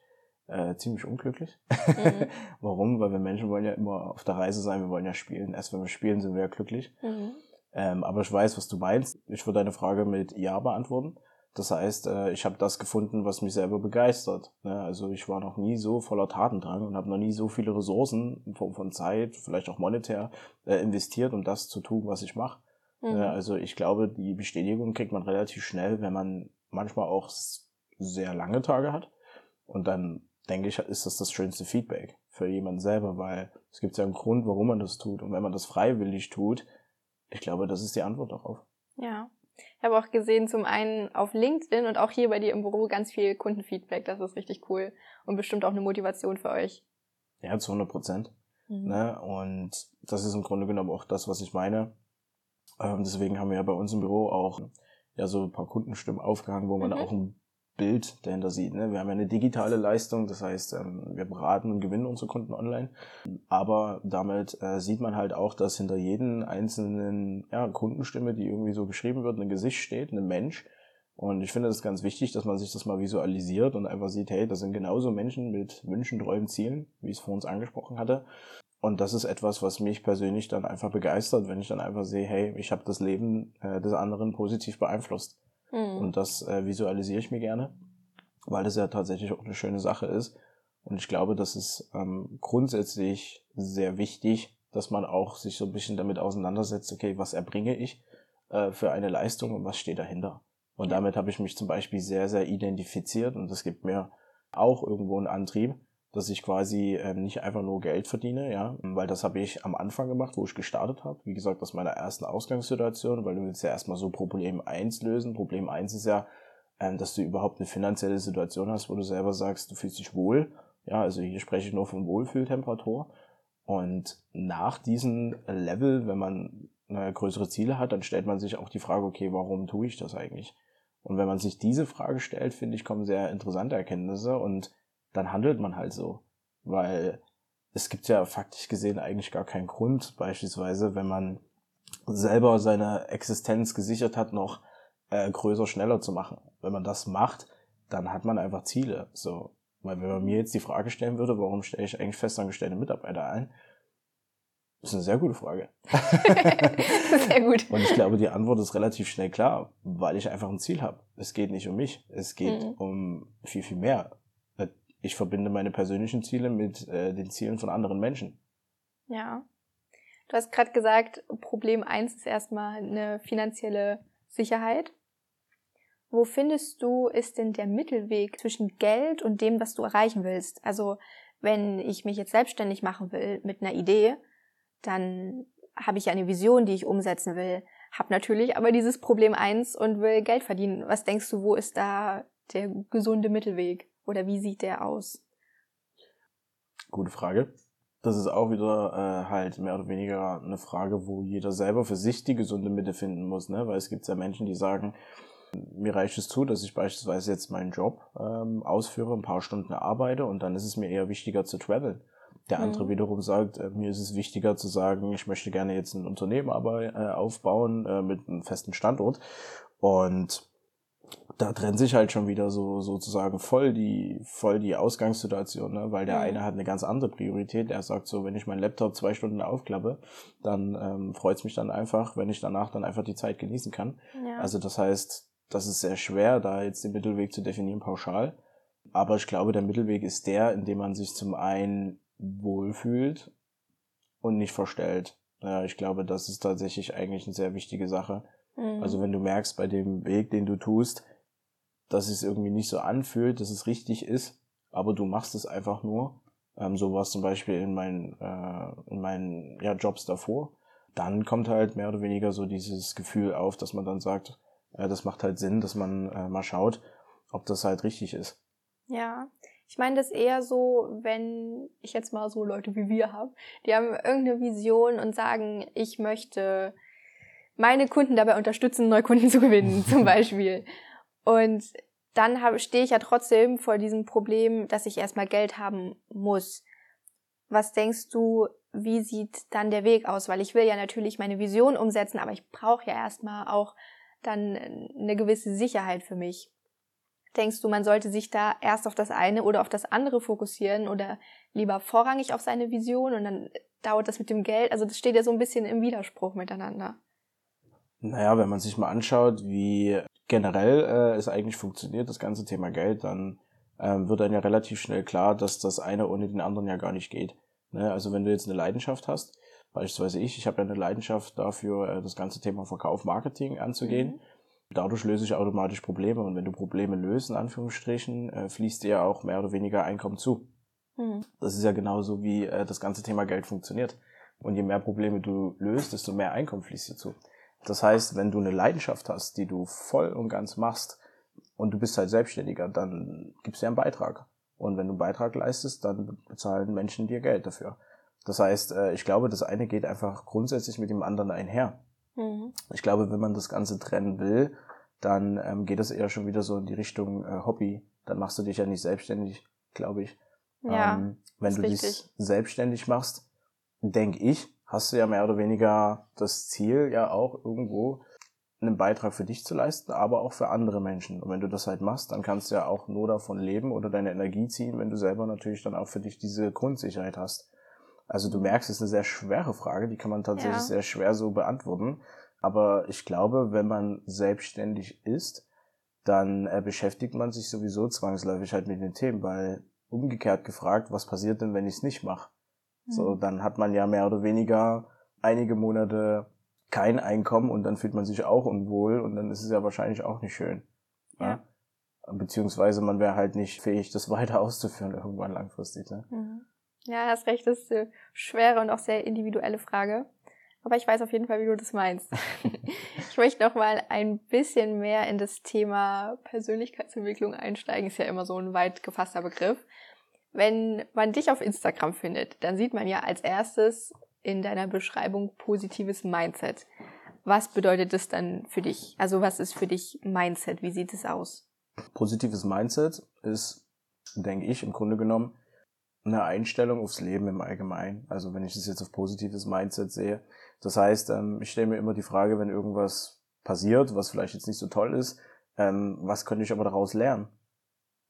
äh, ziemlich unglücklich. Mhm. Warum? Weil wir Menschen wollen ja immer auf der Reise sein, wir wollen ja spielen. Erst wenn wir spielen, sind wir ja glücklich. Mhm. Ähm, aber ich weiß, was du meinst. Ich würde deine Frage mit Ja beantworten. Das heißt, äh, ich habe das gefunden, was mich selber begeistert. Ne? Also ich war noch nie so voller Tatendrang und habe noch nie so viele Ressourcen in Form von Zeit, vielleicht auch monetär, äh, investiert, um das zu tun, was ich mache. Mhm. Also ich glaube, die Bestätigung kriegt man relativ schnell, wenn man manchmal auch sehr lange Tage hat. Und dann denke ich, ist das das schönste Feedback für jemanden selber, weil es gibt ja einen Grund, warum man das tut. Und wenn man das freiwillig tut, ich glaube, das ist die Antwort darauf. Ja. Ich habe auch gesehen, zum einen auf LinkedIn und auch hier bei dir im Büro ganz viel Kundenfeedback. Das ist richtig cool und bestimmt auch eine Motivation für euch. Ja, zu 100 Prozent. Mhm. Ne? Und das ist im Grunde genommen auch das, was ich meine. Ähm, deswegen haben wir ja bei uns im Büro auch ja so ein paar Kundenstimmen aufgehangen, wo man mhm. auch ein Bild dahinter sieht. Ne? Wir haben ja eine digitale Leistung, das heißt, ähm, wir beraten und gewinnen unsere Kunden online. Aber damit äh, sieht man halt auch, dass hinter jedem einzelnen ja, Kundenstimme, die irgendwie so geschrieben wird, ein Gesicht steht, ein Mensch. Und ich finde das ganz wichtig, dass man sich das mal visualisiert und einfach sieht, hey, das sind genauso Menschen mit Wünschen, Träumen, Zielen, wie ich es vor uns angesprochen hatte. Und das ist etwas, was mich persönlich dann einfach begeistert, wenn ich dann einfach sehe, hey, ich habe das Leben äh, des anderen positiv beeinflusst. Mhm. Und das äh, visualisiere ich mir gerne, weil das ja tatsächlich auch eine schöne Sache ist. Und ich glaube, das ist ähm, grundsätzlich sehr wichtig, dass man auch sich so ein bisschen damit auseinandersetzt, okay, was erbringe ich äh, für eine Leistung und was steht dahinter. Und damit habe ich mich zum Beispiel sehr, sehr identifiziert und das gibt mir auch irgendwo einen Antrieb, dass ich quasi ähm, nicht einfach nur Geld verdiene, ja, weil das habe ich am Anfang gemacht, wo ich gestartet habe. Wie gesagt, aus meiner ersten Ausgangssituation, weil du willst ja erstmal so Problem eins lösen. Problem eins ist ja, ähm, dass du überhaupt eine finanzielle Situation hast, wo du selber sagst, du fühlst dich wohl. Ja, also hier spreche ich nur von Wohlfühltemperatur. Und nach diesem Level, wenn man äh, größere Ziele hat, dann stellt man sich auch die Frage, okay, warum tue ich das eigentlich? Und wenn man sich diese Frage stellt, finde ich, kommen sehr interessante Erkenntnisse und dann handelt man halt so. Weil es gibt ja faktisch gesehen eigentlich gar keinen Grund, beispielsweise, wenn man selber seine Existenz gesichert hat, noch äh, größer, schneller zu machen. Wenn man das macht, dann hat man einfach Ziele. So, weil wenn man mir jetzt die Frage stellen würde, warum stelle ich eigentlich festangestellte Mitarbeiter ein, das ist eine sehr gute Frage. sehr gut. Und ich glaube, die Antwort ist relativ schnell klar, weil ich einfach ein Ziel habe. Es geht nicht um mich, es geht mhm. um viel, viel mehr. Ich verbinde meine persönlichen Ziele mit äh, den Zielen von anderen Menschen. Ja. Du hast gerade gesagt, Problem eins ist erstmal eine finanzielle Sicherheit. Wo findest du, ist denn der Mittelweg zwischen Geld und dem, was du erreichen willst? Also, wenn ich mich jetzt selbstständig machen will mit einer Idee, dann habe ich eine Vision, die ich umsetzen will, habe natürlich aber dieses Problem eins und will Geld verdienen. Was denkst du, wo ist da der gesunde Mittelweg oder wie sieht der aus? Gute Frage. Das ist auch wieder äh, halt mehr oder weniger eine Frage, wo jeder selber für sich die gesunde Mitte finden muss, ne? Weil es gibt ja Menschen, die sagen, mir reicht es zu, dass ich beispielsweise jetzt meinen Job ähm, ausführe, ein paar Stunden arbeite und dann ist es mir eher wichtiger zu traveln. Der andere mhm. wiederum sagt, äh, mir ist es wichtiger zu sagen, ich möchte gerne jetzt ein Unternehmen aber, äh, aufbauen äh, mit einem festen Standort. Und da trennt sich halt schon wieder so sozusagen voll die voll die Ausgangssituation, ne? weil der mhm. eine hat eine ganz andere Priorität. Er sagt so, wenn ich meinen Laptop zwei Stunden aufklappe, dann ähm, freut es mich dann einfach, wenn ich danach dann einfach die Zeit genießen kann. Ja. Also das heißt, das ist sehr schwer, da jetzt den Mittelweg zu definieren pauschal. Aber ich glaube, der Mittelweg ist der, in dem man sich zum einen wohlfühlt und nicht verstellt. Ja, ich glaube, das ist tatsächlich eigentlich eine sehr wichtige Sache. Mhm. Also wenn du merkst bei dem Weg, den du tust, dass es irgendwie nicht so anfühlt, dass es richtig ist, aber du machst es einfach nur. Ähm, so war es zum Beispiel in meinen, äh, in meinen ja, Jobs davor. Dann kommt halt mehr oder weniger so dieses Gefühl auf, dass man dann sagt, äh, das macht halt Sinn, dass man äh, mal schaut, ob das halt richtig ist. Ja, ich meine das eher so, wenn ich jetzt mal so Leute wie wir habe, die haben irgendeine Vision und sagen, ich möchte meine Kunden dabei unterstützen, neue Kunden zu gewinnen, zum Beispiel. Und dann stehe ich ja trotzdem vor diesem Problem, dass ich erstmal Geld haben muss. Was denkst du, wie sieht dann der Weg aus? Weil ich will ja natürlich meine Vision umsetzen, aber ich brauche ja erstmal auch dann eine gewisse Sicherheit für mich. Denkst du, man sollte sich da erst auf das eine oder auf das andere fokussieren oder lieber vorrangig auf seine Vision und dann dauert das mit dem Geld? Also das steht ja so ein bisschen im Widerspruch miteinander. Naja, wenn man sich mal anschaut, wie generell äh, es eigentlich funktioniert, das ganze Thema Geld, dann ähm, wird dann ja relativ schnell klar, dass das eine ohne den anderen ja gar nicht geht. Ne? Also wenn du jetzt eine Leidenschaft hast, beispielsweise ich, ich habe ja eine Leidenschaft dafür, äh, das ganze Thema Verkauf, Marketing anzugehen. Mhm Dadurch löse ich automatisch Probleme und wenn du Probleme löst, in Anführungsstrichen, äh, fließt dir ja auch mehr oder weniger Einkommen zu. Mhm. Das ist ja genauso, wie äh, das ganze Thema Geld funktioniert. Und je mehr Probleme du löst, desto mehr Einkommen fließt dir zu. Das heißt, wenn du eine Leidenschaft hast, die du voll und ganz machst und du bist halt Selbstständiger, dann gibst du ja einen Beitrag. Und wenn du einen Beitrag leistest, dann bezahlen Menschen dir Geld dafür. Das heißt, äh, ich glaube, das eine geht einfach grundsätzlich mit dem anderen einher. Mhm. Ich glaube, wenn man das Ganze trennen will, dann ähm, geht das eher schon wieder so in die Richtung äh, Hobby. Dann machst du dich ja nicht selbstständig, glaube ich. Ja, ähm, wenn du richtig. dich selbstständig machst, denke ich, hast du ja mehr oder weniger das Ziel, ja auch irgendwo einen Beitrag für dich zu leisten, aber auch für andere Menschen. Und wenn du das halt machst, dann kannst du ja auch nur davon leben oder deine Energie ziehen, wenn du selber natürlich dann auch für dich diese Grundsicherheit hast. Also du merkst, es ist eine sehr schwere Frage, die kann man tatsächlich ja. sehr schwer so beantworten. Aber ich glaube, wenn man selbstständig ist, dann äh, beschäftigt man sich sowieso zwangsläufig halt mit den Themen, weil umgekehrt gefragt, was passiert denn, wenn ich es nicht mache? Mhm. So, dann hat man ja mehr oder weniger einige Monate kein Einkommen und dann fühlt man sich auch unwohl und dann ist es ja wahrscheinlich auch nicht schön. Ja. ja? Beziehungsweise man wäre halt nicht fähig, das weiter auszuführen irgendwann langfristig. Ne? Mhm. Ja, hast recht, das ist eine schwere und auch sehr individuelle Frage. Aber ich weiß auf jeden Fall, wie du das meinst. ich möchte noch mal ein bisschen mehr in das Thema Persönlichkeitsentwicklung einsteigen. Ist ja immer so ein weit gefasster Begriff. Wenn man dich auf Instagram findet, dann sieht man ja als erstes in deiner Beschreibung positives Mindset. Was bedeutet das dann für dich? Also was ist für dich Mindset? Wie sieht es aus? Positives Mindset ist, denke ich, im Grunde genommen eine Einstellung aufs Leben im Allgemeinen. Also wenn ich das jetzt auf positives Mindset sehe. Das heißt, ähm, ich stelle mir immer die Frage, wenn irgendwas passiert, was vielleicht jetzt nicht so toll ist, ähm, was könnte ich aber daraus lernen?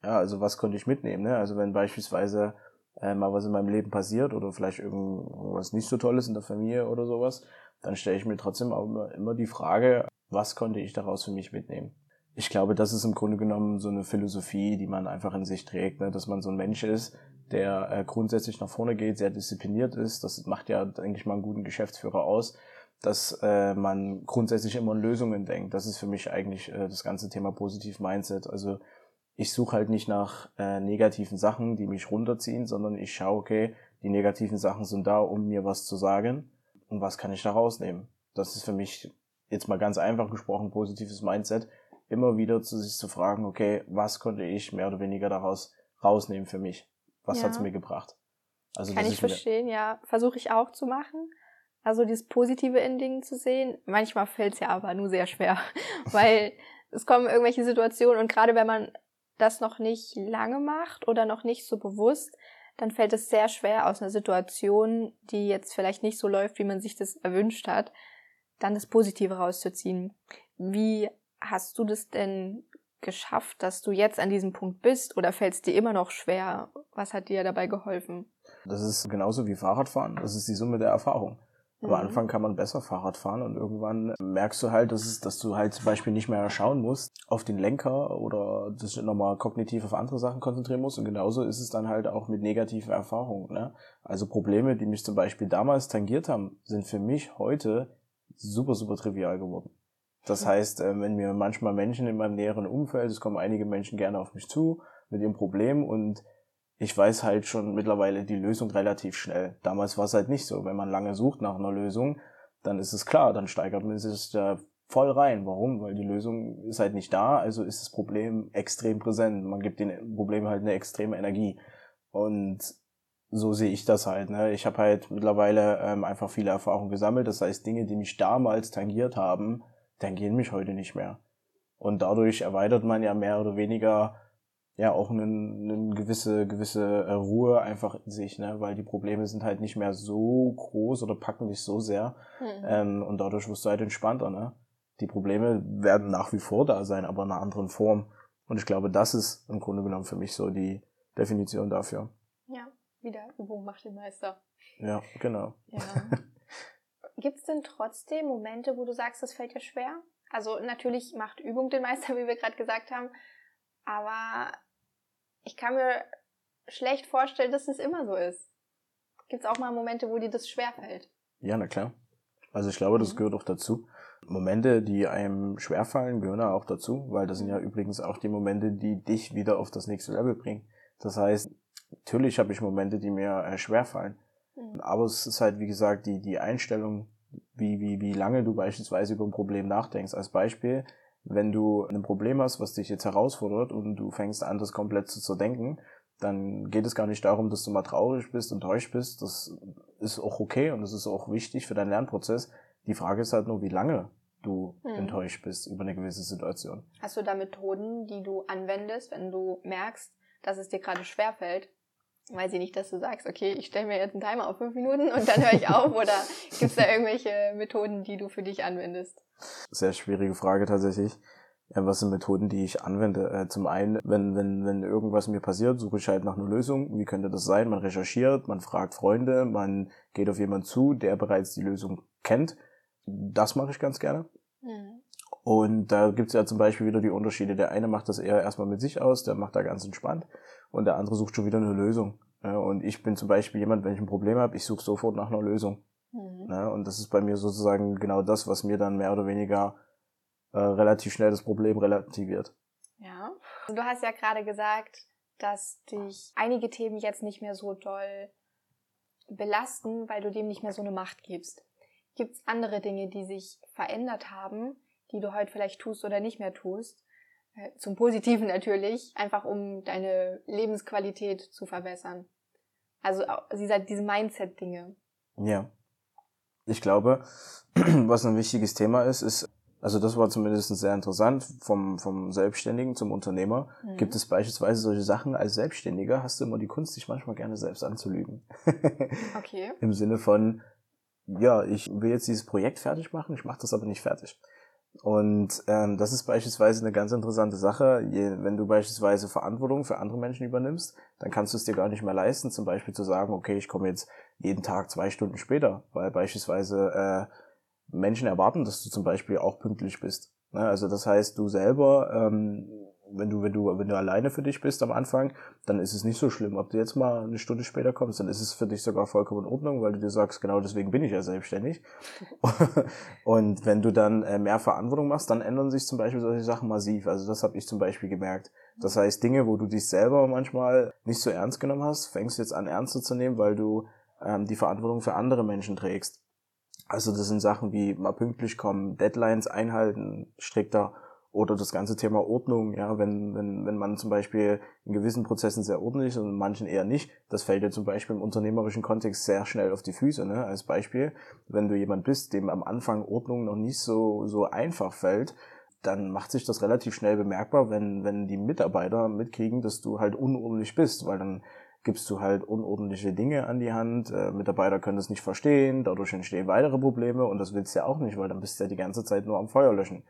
Ja, also was könnte ich mitnehmen? Ne? Also wenn beispielsweise äh, mal was in meinem Leben passiert oder vielleicht irgendwas nicht so Tolles in der Familie oder sowas, dann stelle ich mir trotzdem auch immer, immer die Frage, was konnte ich daraus für mich mitnehmen? Ich glaube, das ist im Grunde genommen so eine Philosophie, die man einfach in sich trägt, ne? dass man so ein Mensch ist, der äh, grundsätzlich nach vorne geht, sehr diszipliniert ist. Das macht ja, denke ich mal, einen guten Geschäftsführer aus, dass äh, man grundsätzlich immer in Lösungen denkt. Das ist für mich eigentlich äh, das ganze Thema Positiv Mindset. Also ich suche halt nicht nach äh, negativen Sachen, die mich runterziehen, sondern ich schaue, okay, die negativen Sachen sind da, um mir was zu sagen und was kann ich da rausnehmen. Das ist für mich jetzt mal ganz einfach gesprochen positives Mindset, immer wieder zu sich zu fragen, okay, was konnte ich mehr oder weniger daraus rausnehmen für mich? Was ja. hat's mir gebracht? Also, kann ich verstehen, ja. Versuche ich auch zu machen. Also dieses Positive in Dingen zu sehen. Manchmal fällt es ja aber nur sehr schwer, weil es kommen irgendwelche Situationen und gerade wenn man das noch nicht lange macht oder noch nicht so bewusst, dann fällt es sehr schwer aus einer Situation, die jetzt vielleicht nicht so läuft, wie man sich das erwünscht hat, dann das Positive rauszuziehen. Wie hast du das denn geschafft, dass du jetzt an diesem Punkt bist oder fällt es dir immer noch schwer? Was hat dir dabei geholfen? Das ist genauso wie Fahrradfahren. Das ist die Summe der Erfahrung. Am Anfang kann man besser Fahrrad fahren und irgendwann merkst du halt, dass, es, dass du halt zum Beispiel nicht mehr schauen musst auf den Lenker oder dich nochmal kognitiv auf andere Sachen konzentrieren musst. Und genauso ist es dann halt auch mit negativen Erfahrungen. Ne? Also Probleme, die mich zum Beispiel damals tangiert haben, sind für mich heute super, super trivial geworden. Das heißt, äh, wenn mir manchmal Menschen in meinem näheren Umfeld, es kommen einige Menschen gerne auf mich zu mit ihrem Problem und ich weiß halt schon mittlerweile die Lösung relativ schnell. Damals war es halt nicht so. Wenn man lange sucht nach einer Lösung, dann ist es klar, dann steigert man sich da voll rein. Warum? Weil die Lösung ist halt nicht da, also ist das Problem extrem präsent. Man gibt dem Problem halt eine extreme Energie. Und so sehe ich das halt. Ne? Ich habe halt mittlerweile ähm, einfach viele Erfahrungen gesammelt. Das heißt, Dinge, die mich damals tangiert haben, tangieren mich heute nicht mehr. Und dadurch erweitert man ja mehr oder weniger ja auch eine, eine gewisse, gewisse äh, Ruhe einfach in sich, ne? weil die Probleme sind halt nicht mehr so groß oder packen dich so sehr. Mhm. Ähm, und dadurch wirst du halt entspannter. Ne? Die Probleme werden nach wie vor da sein, aber in einer anderen Form. Und ich glaube, das ist im Grunde genommen für mich so die Definition dafür. Ja, wieder Übung macht den Meister. Ja, genau. Ja. Gibt es denn trotzdem Momente, wo du sagst, das fällt dir schwer? Also natürlich macht Übung den Meister, wie wir gerade gesagt haben, aber ich kann mir schlecht vorstellen, dass es immer so ist. Gibt es auch mal Momente, wo dir das schwerfällt? Ja, na klar. Also ich glaube, das mhm. gehört auch dazu. Momente, die einem schwerfallen, gehören auch dazu, weil das sind ja mhm. übrigens auch die Momente, die dich wieder auf das nächste Level bringen. Das heißt, natürlich habe ich Momente, die mir äh, schwerfallen. Mhm. Aber es ist halt, wie gesagt, die, die Einstellung, wie, wie, wie lange du beispielsweise über ein Problem nachdenkst. Als Beispiel, wenn du ein Problem hast, was dich jetzt herausfordert und du fängst an, das komplett zu zerdenken, dann geht es gar nicht darum, dass du mal traurig bist, enttäuscht bist. Das ist auch okay und das ist auch wichtig für deinen Lernprozess. Die Frage ist halt nur, wie lange du hm. enttäuscht bist über eine gewisse Situation. Hast du da Methoden, die du anwendest, wenn du merkst, dass es dir gerade schwerfällt? Weiß ich nicht, dass du sagst, okay, ich stelle mir jetzt einen Timer auf fünf Minuten und dann höre ich auf oder gibt es da irgendwelche Methoden, die du für dich anwendest? Sehr schwierige Frage tatsächlich. Was sind Methoden, die ich anwende? Äh, zum einen, wenn, wenn, wenn irgendwas mir passiert, suche ich halt nach einer Lösung. Wie könnte das sein? Man recherchiert, man fragt Freunde, man geht auf jemanden zu, der bereits die Lösung kennt. Das mache ich ganz gerne. Mhm. Und da gibt's ja zum Beispiel wieder die Unterschiede. Der eine macht das eher erstmal mit sich aus, der macht da ganz entspannt und der andere sucht schon wieder eine Lösung. Und ich bin zum Beispiel jemand, wenn ich ein Problem habe, ich suche sofort nach einer Lösung. Mhm. Ne? Und das ist bei mir sozusagen genau das, was mir dann mehr oder weniger äh, relativ schnell das Problem relativiert. Ja. Und du hast ja gerade gesagt, dass dich einige Themen jetzt nicht mehr so doll belasten, weil du dem nicht mehr so eine Macht gibst. Gibt es andere Dinge, die sich verändert haben, die du heute vielleicht tust oder nicht mehr tust? Zum Positiven natürlich, einfach um deine Lebensqualität zu verbessern. Also diese Mindset-Dinge. Ja. Ich glaube, was ein wichtiges Thema ist, ist, also das war zumindest sehr interessant, vom, vom Selbstständigen zum Unternehmer. Mhm. Gibt es beispielsweise solche Sachen, als Selbstständiger hast du immer die Kunst, dich manchmal gerne selbst anzulügen. okay. Im Sinne von, ja, ich will jetzt dieses Projekt fertig machen, ich mache das aber nicht fertig. Und ähm, das ist beispielsweise eine ganz interessante Sache. Je, wenn du beispielsweise Verantwortung für andere Menschen übernimmst, dann kannst du es dir gar nicht mehr leisten, zum Beispiel zu sagen, okay, ich komme jetzt jeden Tag zwei Stunden später, weil beispielsweise äh, Menschen erwarten, dass du zum Beispiel auch pünktlich bist. Ne? Also das heißt, du selber ähm, wenn du, wenn du, wenn du alleine für dich bist am Anfang, dann ist es nicht so schlimm. Ob du jetzt mal eine Stunde später kommst, dann ist es für dich sogar vollkommen in Ordnung, weil du dir sagst, genau deswegen bin ich ja selbstständig. und wenn du dann äh, mehr Verantwortung machst, dann ändern sich zum Beispiel solche Sachen massiv. Also das habe ich zum Beispiel gemerkt. Das heißt, Dinge, wo du dich selber manchmal nicht so ernst genommen hast, fängst du jetzt an ernster zu nehmen, weil du ähm, die Verantwortung für andere Menschen trägst. Also das sind Sachen wie mal pünktlich kommen, Deadlines einhalten, strikter oder das ganze Thema Ordnung, ja, wenn, wenn, wenn man zum Beispiel in gewissen Prozessen sehr ordentlich ist und in manchen eher nicht, das fällt ja zum Beispiel im unternehmerischen Kontext sehr schnell auf die Füße, ne? Als Beispiel, wenn du jemand bist, dem am Anfang Ordnung noch nicht so, so einfach fällt, dann macht sich das relativ schnell bemerkbar, wenn, wenn die Mitarbeiter mitkriegen, dass du halt unordentlich bist, weil dann gibst du halt unordentliche Dinge an die Hand, äh, Mitarbeiter können das nicht verstehen, dadurch entstehen weitere Probleme und das willst du ja auch nicht, weil dann bist du ja die ganze Zeit nur am Feuer löschen.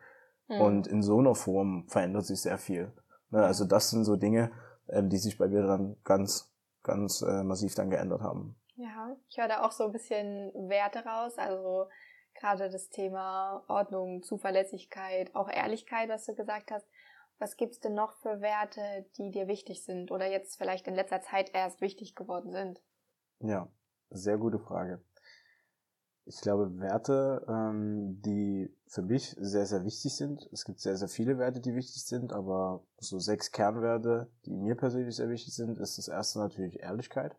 Mhm. Und in so einer Form verändert sich sehr viel. Ne, also das sind so Dinge, ähm, die sich bei mir dann ganz, ganz äh, massiv dann geändert haben. Ja, ich höre da auch so ein bisschen Werte raus. Also gerade das Thema Ordnung, Zuverlässigkeit, auch Ehrlichkeit, was du gesagt hast. Was gibt's denn noch für Werte, die dir wichtig sind oder jetzt vielleicht in letzter Zeit erst wichtig geworden sind? Ja, sehr gute Frage. Ich glaube, Werte, ähm, die für mich sehr, sehr wichtig sind. Es gibt sehr, sehr viele Werte, die wichtig sind, aber so sechs Kernwerte, die mir persönlich sehr wichtig sind, ist das erste natürlich Ehrlichkeit.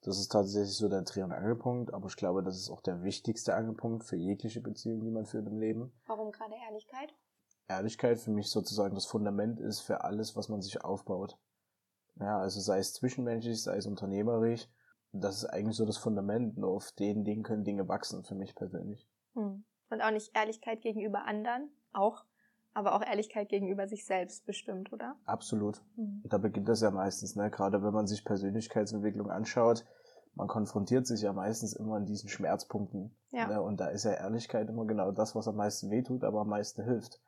Das ist tatsächlich so der Dreh- und Angelpunkt, aber ich glaube, das ist auch der wichtigste Angelpunkt für jegliche Beziehung, die man führt im Leben. Warum gerade Ehrlichkeit? Ehrlichkeit für mich sozusagen das Fundament ist für alles, was man sich aufbaut. Ja, also sei es zwischenmenschlich, sei es unternehmerisch, das ist eigentlich so das Fundament. Nur auf den Dingen können Dinge wachsen, für mich persönlich. Hm. Und auch nicht Ehrlichkeit gegenüber anderen, auch, aber auch Ehrlichkeit gegenüber sich selbst bestimmt, oder? Absolut. Mhm. Da beginnt das ja meistens, ne? Gerade wenn man sich Persönlichkeitsentwicklung anschaut, man konfrontiert sich ja meistens immer an diesen Schmerzpunkten. Ja. Ne? Und da ist ja Ehrlichkeit immer genau das, was am meisten wehtut, aber am meisten hilft.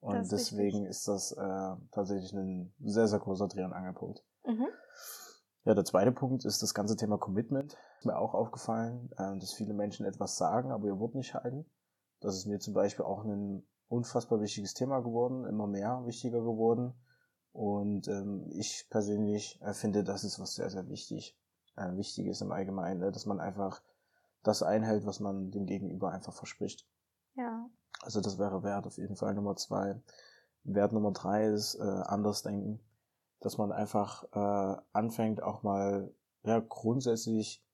Und deswegen richtig. ist das äh, tatsächlich ein sehr, sehr großer Dreh- und Angelpunkt. Mhm. Ja, der zweite Punkt ist das ganze Thema Commitment. Ist mir auch aufgefallen, äh, dass viele Menschen etwas sagen, aber ihr Wort nicht halten. Das ist mir zum Beispiel auch ein unfassbar wichtiges Thema geworden, immer mehr wichtiger geworden. Und ähm, ich persönlich äh, finde, das ist was sehr, sehr wichtig, äh, wichtig ist im Allgemeinen, ne? dass man einfach das einhält, was man dem Gegenüber einfach verspricht. Ja. Also das wäre Wert auf jeden Fall Nummer zwei. Wert Nummer drei ist äh, anders denken dass man einfach äh, anfängt, auch mal ja, grundsätzlich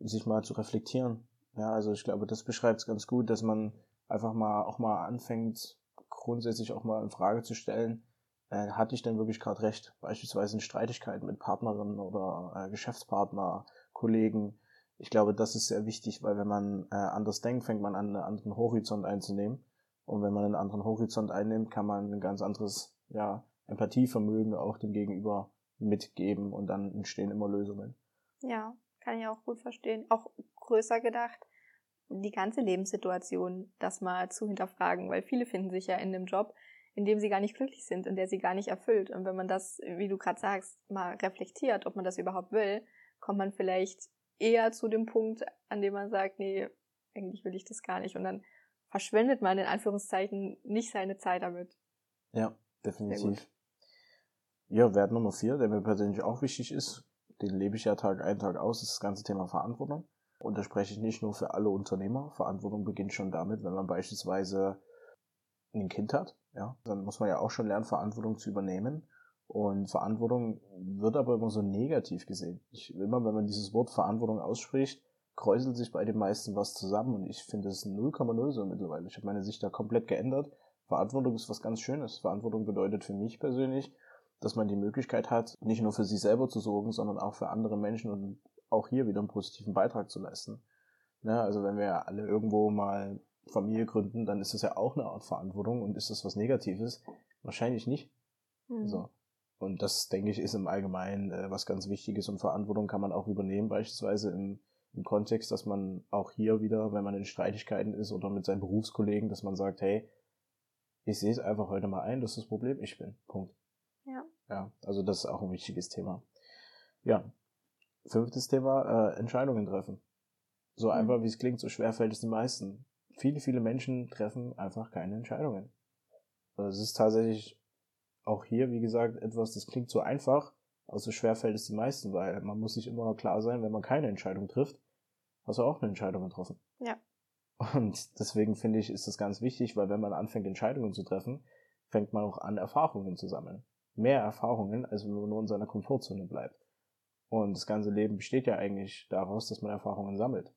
sich mal zu reflektieren. Ja, also ich glaube, das beschreibt es ganz gut, dass man einfach mal auch mal anfängt, grundsätzlich auch mal in Frage zu stellen, äh, hatte ich denn wirklich gerade recht? Beispielsweise in Streitigkeiten mit Partnerinnen oder äh, Geschäftspartner, Kollegen. Ich glaube, das ist sehr wichtig, weil wenn man äh, anders denkt, fängt man an, einen anderen Horizont einzunehmen. Und wenn man einen anderen Horizont einnimmt, kann man ein ganz anderes, ja, Empathievermögen auch dem Gegenüber mitgeben und dann entstehen immer Lösungen. Ja, kann ich auch gut verstehen. Auch größer gedacht, die ganze Lebenssituation das mal zu hinterfragen, weil viele finden sich ja in einem Job, in dem sie gar nicht glücklich sind, in der sie gar nicht erfüllt. Und wenn man das, wie du gerade sagst, mal reflektiert, ob man das überhaupt will, kommt man vielleicht eher zu dem Punkt, an dem man sagt, nee, eigentlich will ich das gar nicht. Und dann verschwendet man in Anführungszeichen nicht seine Zeit damit. Ja, definitiv. Ja, Wert Nummer vier, der mir persönlich auch wichtig ist, den lebe ich ja Tag ein, Tag aus, ist das ganze Thema Verantwortung. Und da spreche ich nicht nur für alle Unternehmer. Verantwortung beginnt schon damit, wenn man beispielsweise ein Kind hat, ja, dann muss man ja auch schon lernen, Verantwortung zu übernehmen. Und Verantwortung wird aber immer so negativ gesehen. Ich, immer, wenn man dieses Wort Verantwortung ausspricht, kräuselt sich bei den meisten was zusammen und ich finde es 0,0 so mittlerweile. Ich habe meine Sicht da komplett geändert. Verantwortung ist was ganz Schönes. Verantwortung bedeutet für mich persönlich, dass man die Möglichkeit hat, nicht nur für sich selber zu sorgen, sondern auch für andere Menschen und auch hier wieder einen positiven Beitrag zu leisten. Ne? Also wenn wir alle irgendwo mal Familie gründen, dann ist das ja auch eine Art Verantwortung und ist das was Negatives? Wahrscheinlich nicht. Mhm. So. Und das, denke ich, ist im Allgemeinen äh, was ganz Wichtiges und Verantwortung kann man auch übernehmen, beispielsweise im, im Kontext, dass man auch hier wieder, wenn man in Streitigkeiten ist oder mit seinen Berufskollegen, dass man sagt, hey, ich sehe es einfach heute mal ein, dass das Problem ich bin. Punkt. Ja. Ja, also das ist auch ein wichtiges Thema. Ja. Fünftes Thema, äh, Entscheidungen treffen. So mhm. einfach, wie es klingt, so schwer fällt es den meisten. Viele, viele Menschen treffen einfach keine Entscheidungen. Also es ist tatsächlich auch hier, wie gesagt, etwas, das klingt so einfach, aber so schwer fällt es den meisten, weil man muss sich immer klar sein, wenn man keine Entscheidung trifft, hast du auch eine Entscheidung getroffen. Ja. Und deswegen finde ich, ist das ganz wichtig, weil wenn man anfängt, Entscheidungen zu treffen, fängt man auch an, Erfahrungen zu sammeln. Mehr Erfahrungen, als wenn man nur in seiner Komfortzone bleibt. Und das ganze Leben besteht ja eigentlich daraus, dass man Erfahrungen sammelt.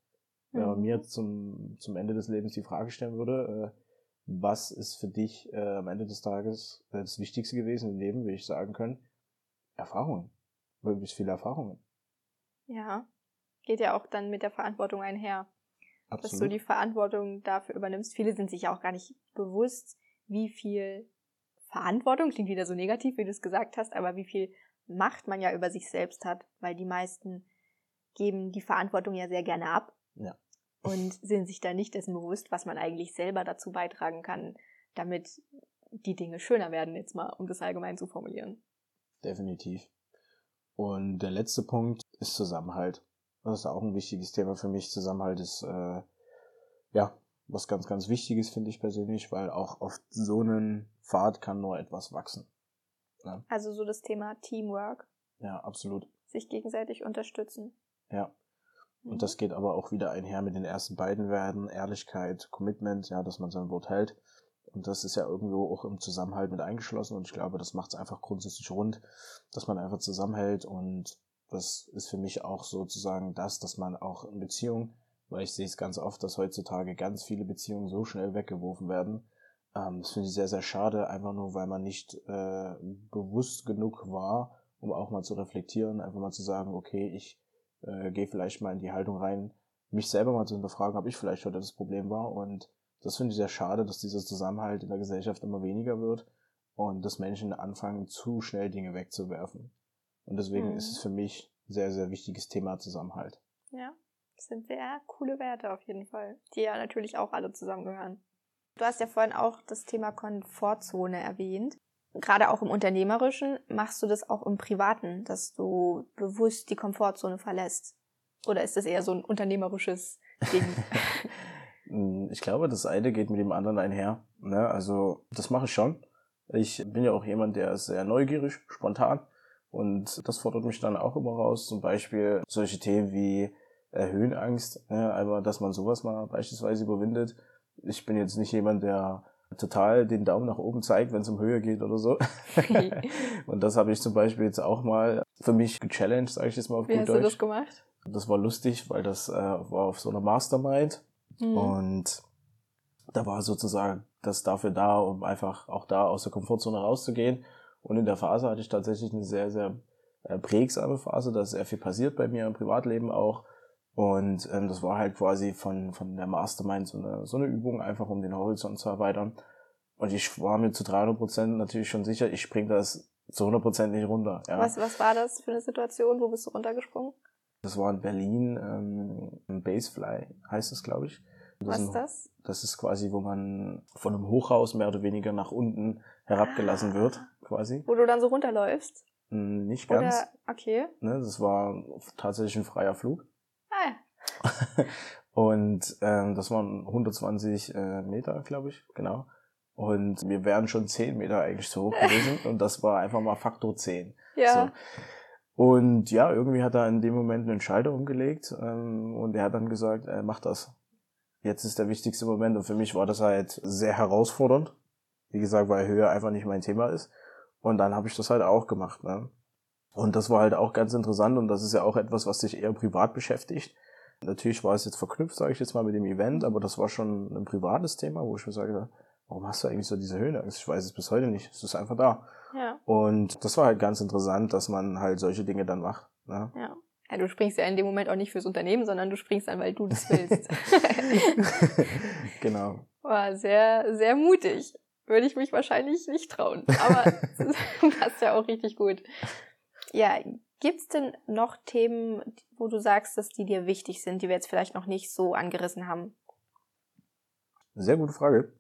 Wenn man mhm. mir zum, zum Ende des Lebens die Frage stellen würde, äh, was ist für dich äh, am Ende des Tages äh, das Wichtigste gewesen im Leben, würde ich sagen können, Erfahrungen. Möglichst viele Erfahrungen. Ja, geht ja auch dann mit der Verantwortung einher. Absolut. Dass du die Verantwortung dafür übernimmst. Viele sind sich ja auch gar nicht bewusst, wie viel Verantwortung, klingt wieder so negativ, wie du es gesagt hast, aber wie viel Macht man ja über sich selbst hat, weil die meisten geben die Verantwortung ja sehr gerne ab. Ja. Und sind sich da nicht dessen bewusst, was man eigentlich selber dazu beitragen kann, damit die Dinge schöner werden, jetzt mal, um das allgemein zu formulieren. Definitiv. Und der letzte Punkt ist Zusammenhalt. Das ist auch ein wichtiges Thema für mich. Zusammenhalt ist, äh, ja, was ganz, ganz Wichtiges, finde ich persönlich, weil auch auf so einen Pfad kann nur etwas wachsen. Ja. Also so das Thema Teamwork. Ja, absolut. Sich gegenseitig unterstützen. Ja. Und mhm. das geht aber auch wieder einher mit den ersten beiden Werden, Ehrlichkeit, Commitment, ja, dass man sein Wort hält. Und das ist ja irgendwo auch im Zusammenhalt mit eingeschlossen. Und ich glaube, das macht es einfach grundsätzlich rund, dass man einfach zusammenhält. Und das ist für mich auch sozusagen das, dass man auch in Beziehungen, weil ich sehe es ganz oft, dass heutzutage ganz viele Beziehungen so schnell weggeworfen werden, ähm, das finde ich sehr, sehr schade, einfach nur, weil man nicht äh, bewusst genug war, um auch mal zu reflektieren, einfach mal zu sagen, okay, ich äh, gehe vielleicht mal in die Haltung rein, mich selber mal zu hinterfragen, ob ich vielleicht heute das Problem war. Und das finde ich sehr schade, dass dieser Zusammenhalt in der Gesellschaft immer weniger wird und dass Menschen anfangen, zu schnell Dinge wegzuwerfen. Und deswegen mhm. ist es für mich ein sehr, sehr wichtiges Thema Zusammenhalt. Ja, das sind sehr coole Werte auf jeden Fall, die ja natürlich auch alle zusammengehören. Du hast ja vorhin auch das Thema Komfortzone erwähnt. Gerade auch im Unternehmerischen machst du das auch im Privaten, dass du bewusst die Komfortzone verlässt? Oder ist das eher so ein unternehmerisches Ding? ich glaube, das eine geht mit dem anderen einher. Ne? Also das mache ich schon. Ich bin ja auch jemand, der ist sehr neugierig, spontan. Und das fordert mich dann auch immer raus. Zum Beispiel solche Themen wie Höhenangst. Ne? Aber dass man sowas mal beispielsweise überwindet ich bin jetzt nicht jemand, der total den Daumen nach oben zeigt, wenn es um Höhe geht oder so. und das habe ich zum Beispiel jetzt auch mal für mich gechallenged, sage ich jetzt mal auf Wie gut hast Deutsch. du das gemacht? Das war lustig, weil das äh, war auf so einer Mastermind mhm. und da war sozusagen das dafür da, um einfach auch da aus der Komfortzone rauszugehen. Und in der Phase hatte ich tatsächlich eine sehr, sehr äh, prägsame Phase, da ist sehr viel passiert bei mir im Privatleben auch. Und ähm, das war halt quasi von, von der Mastermind so eine, so eine Übung, einfach um den Horizont zu erweitern. Und ich war mir zu 300 Prozent natürlich schon sicher, ich spring das zu 100 Prozent nicht runter. Ja. Was, was war das für eine Situation? Wo bist du runtergesprungen? Das war in Berlin, ähm, ein Basefly heißt das, glaube ich. Das was ist das? Das ist quasi, wo man von einem Hochhaus mehr oder weniger nach unten herabgelassen ah. wird, quasi. Wo du dann so runterläufst? Hm, nicht ganz. Oder, okay. Ne, das war tatsächlich ein freier Flug. und ähm, das waren 120 äh, Meter, glaube ich, genau. Und wir wären schon 10 Meter eigentlich zu hoch gewesen. und das war einfach mal Faktor 10. Ja. So. Und ja, irgendwie hat er in dem Moment einen Schalter umgelegt ähm, und er hat dann gesagt, äh, mach das. Jetzt ist der wichtigste Moment und für mich war das halt sehr herausfordernd. Wie gesagt, weil Höhe einfach nicht mein Thema ist. Und dann habe ich das halt auch gemacht. Ne? Und das war halt auch ganz interessant und das ist ja auch etwas, was dich eher privat beschäftigt. Natürlich war es jetzt verknüpft, sage ich jetzt mal, mit dem Event, aber das war schon ein privates Thema, wo ich mir sage, warum hast du eigentlich so diese Höhenangst? Ich weiß es bis heute nicht. Es ist einfach da. Ja. Und das war halt ganz interessant, dass man halt solche Dinge dann macht. Ne? Ja. Ja, du springst ja in dem Moment auch nicht fürs Unternehmen, sondern du springst dann, weil du das willst. genau. War sehr, sehr mutig. Würde ich mich wahrscheinlich nicht trauen. Aber passt ja auch richtig gut. Ja, gibt's denn noch Themen, wo du sagst, dass die dir wichtig sind, die wir jetzt vielleicht noch nicht so angerissen haben? Sehr gute Frage.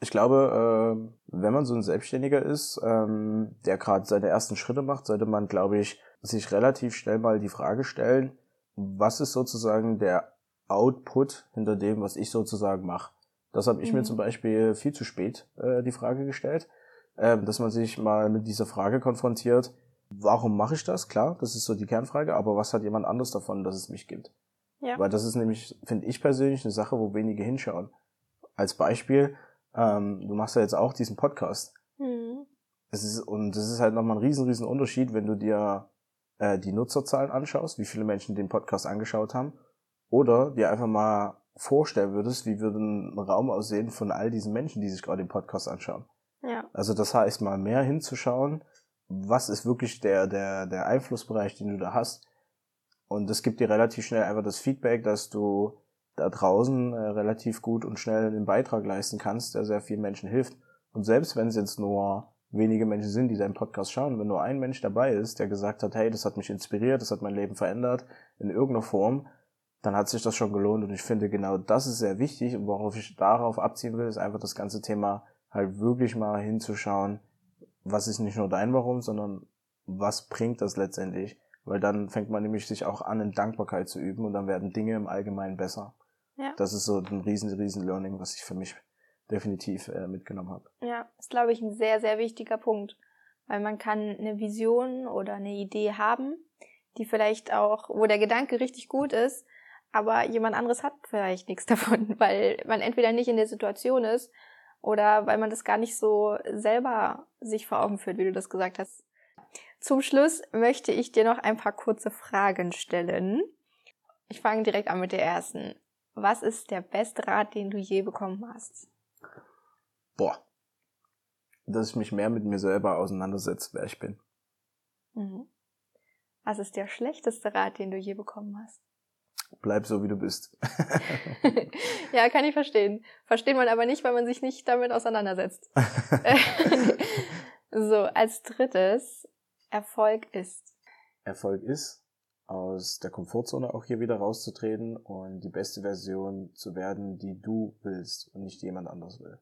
Ich glaube, äh, wenn man so ein Selbstständiger ist, ähm, der gerade seine ersten Schritte macht, sollte man, glaube ich, sich relativ schnell mal die Frage stellen, was ist sozusagen der Output hinter dem, was ich sozusagen mache. Das habe ich mhm. mir zum Beispiel viel zu spät äh, die Frage gestellt, äh, dass man sich mal mit dieser Frage konfrontiert, warum mache ich das? Klar, das ist so die Kernfrage, aber was hat jemand anderes davon, dass es mich gibt? Ja. Weil das ist nämlich, finde ich persönlich, eine Sache, wo wenige hinschauen. Als Beispiel, ähm, du machst ja jetzt auch diesen Podcast. Mhm. Es ist, und das ist halt nochmal ein riesen, riesen Unterschied, wenn du dir äh, die Nutzerzahlen anschaust, wie viele Menschen den Podcast angeschaut haben, oder dir einfach mal vorstellen würdest, wie würde ein Raum aussehen von all diesen Menschen, die sich gerade den Podcast anschauen. Ja. Also das heißt mal mehr hinzuschauen, was ist wirklich der, der, der Einflussbereich, den du da hast. Und es gibt dir relativ schnell einfach das Feedback, dass du da draußen äh, relativ gut und schnell den Beitrag leisten kannst, der sehr vielen Menschen hilft. Und selbst wenn es jetzt nur wenige Menschen sind, die deinen Podcast schauen, wenn nur ein Mensch dabei ist, der gesagt hat, hey, das hat mich inspiriert, das hat mein Leben verändert, in irgendeiner Form, dann hat sich das schon gelohnt. Und ich finde, genau das ist sehr wichtig. Und worauf ich darauf abziehen will, ist einfach das ganze Thema halt wirklich mal hinzuschauen, was ist nicht nur dein Warum, sondern was bringt das letztendlich? Weil dann fängt man nämlich sich auch an, in Dankbarkeit zu üben und dann werden Dinge im Allgemeinen besser. Ja. Das ist so ein riesen, riesen Learning, was ich für mich definitiv äh, mitgenommen habe. Ja, ist, glaube ich, ein sehr, sehr wichtiger Punkt. Weil man kann eine Vision oder eine Idee haben, die vielleicht auch, wo der Gedanke richtig gut ist, aber jemand anderes hat vielleicht nichts davon, weil man entweder nicht in der Situation ist oder weil man das gar nicht so selber sich vor Augen führt, wie du das gesagt hast. Zum Schluss möchte ich dir noch ein paar kurze Fragen stellen. Ich fange direkt an mit der ersten. Was ist der beste Rat, den du je bekommen hast? Boah. Dass ich mich mehr mit mir selber auseinandersetze, wer ich bin. Mhm. Was ist der schlechteste Rat, den du je bekommen hast? Bleib so, wie du bist. ja, kann ich verstehen. Versteht man aber nicht, weil man sich nicht damit auseinandersetzt. so, als drittes, Erfolg ist. Erfolg ist, aus der Komfortzone auch hier wieder rauszutreten und die beste Version zu werden, die du willst und nicht jemand anders will.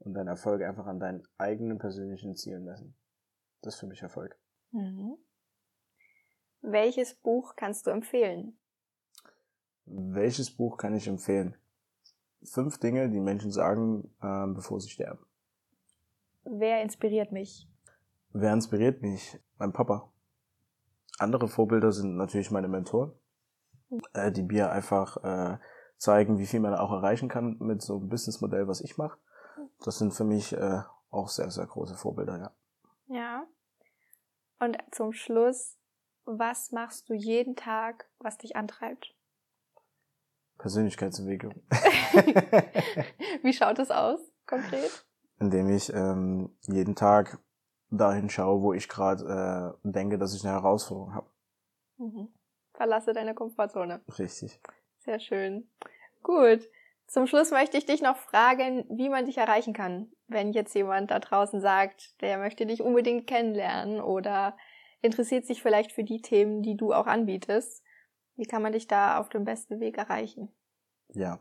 Und deinen Erfolg einfach an deinen eigenen persönlichen Zielen messen. Das ist für mich Erfolg. Mhm. Welches Buch kannst du empfehlen? Welches Buch kann ich empfehlen? Fünf Dinge, die Menschen sagen, äh, bevor sie sterben. Wer inspiriert mich? Wer inspiriert mich? Mein Papa. Andere Vorbilder sind natürlich meine Mentoren, äh, die mir einfach äh, zeigen, wie viel man auch erreichen kann mit so einem Businessmodell, was ich mache. Das sind für mich äh, auch sehr, sehr große Vorbilder, ja. Ja. Und zum Schluss, was machst du jeden Tag, was dich antreibt? Persönlichkeitsentwicklung. Wie schaut es aus, konkret? Indem ich ähm, jeden Tag dahin schaue, wo ich gerade äh, denke, dass ich eine Herausforderung habe. Mhm. Verlasse deine Komfortzone. Richtig. Sehr schön. Gut. Zum Schluss möchte ich dich noch fragen, wie man dich erreichen kann. Wenn jetzt jemand da draußen sagt, der möchte dich unbedingt kennenlernen oder interessiert sich vielleicht für die Themen, die du auch anbietest. Wie kann man dich da auf dem besten Weg erreichen? Ja,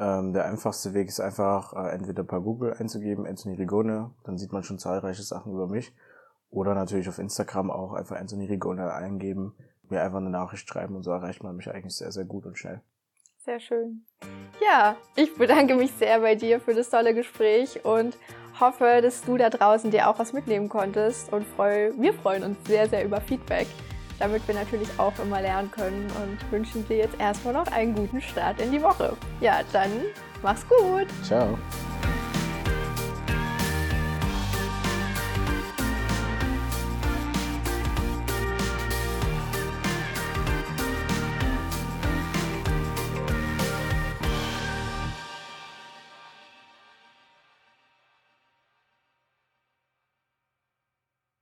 ähm, der einfachste Weg ist einfach äh, entweder per Google einzugeben, Anthony Rigone, dann sieht man schon zahlreiche Sachen über mich. Oder natürlich auf Instagram auch einfach Anthony Rigone eingeben, mir einfach eine Nachricht schreiben und so erreicht man mich eigentlich sehr, sehr gut und schnell. Sehr schön. Ja, ich bedanke mich sehr bei dir für das tolle Gespräch und hoffe, dass du da draußen dir auch was mitnehmen konntest und freu, wir freuen uns sehr, sehr über Feedback damit wir natürlich auch immer lernen können und wünschen dir jetzt erstmal noch einen guten Start in die Woche. Ja, dann mach's gut. Ciao.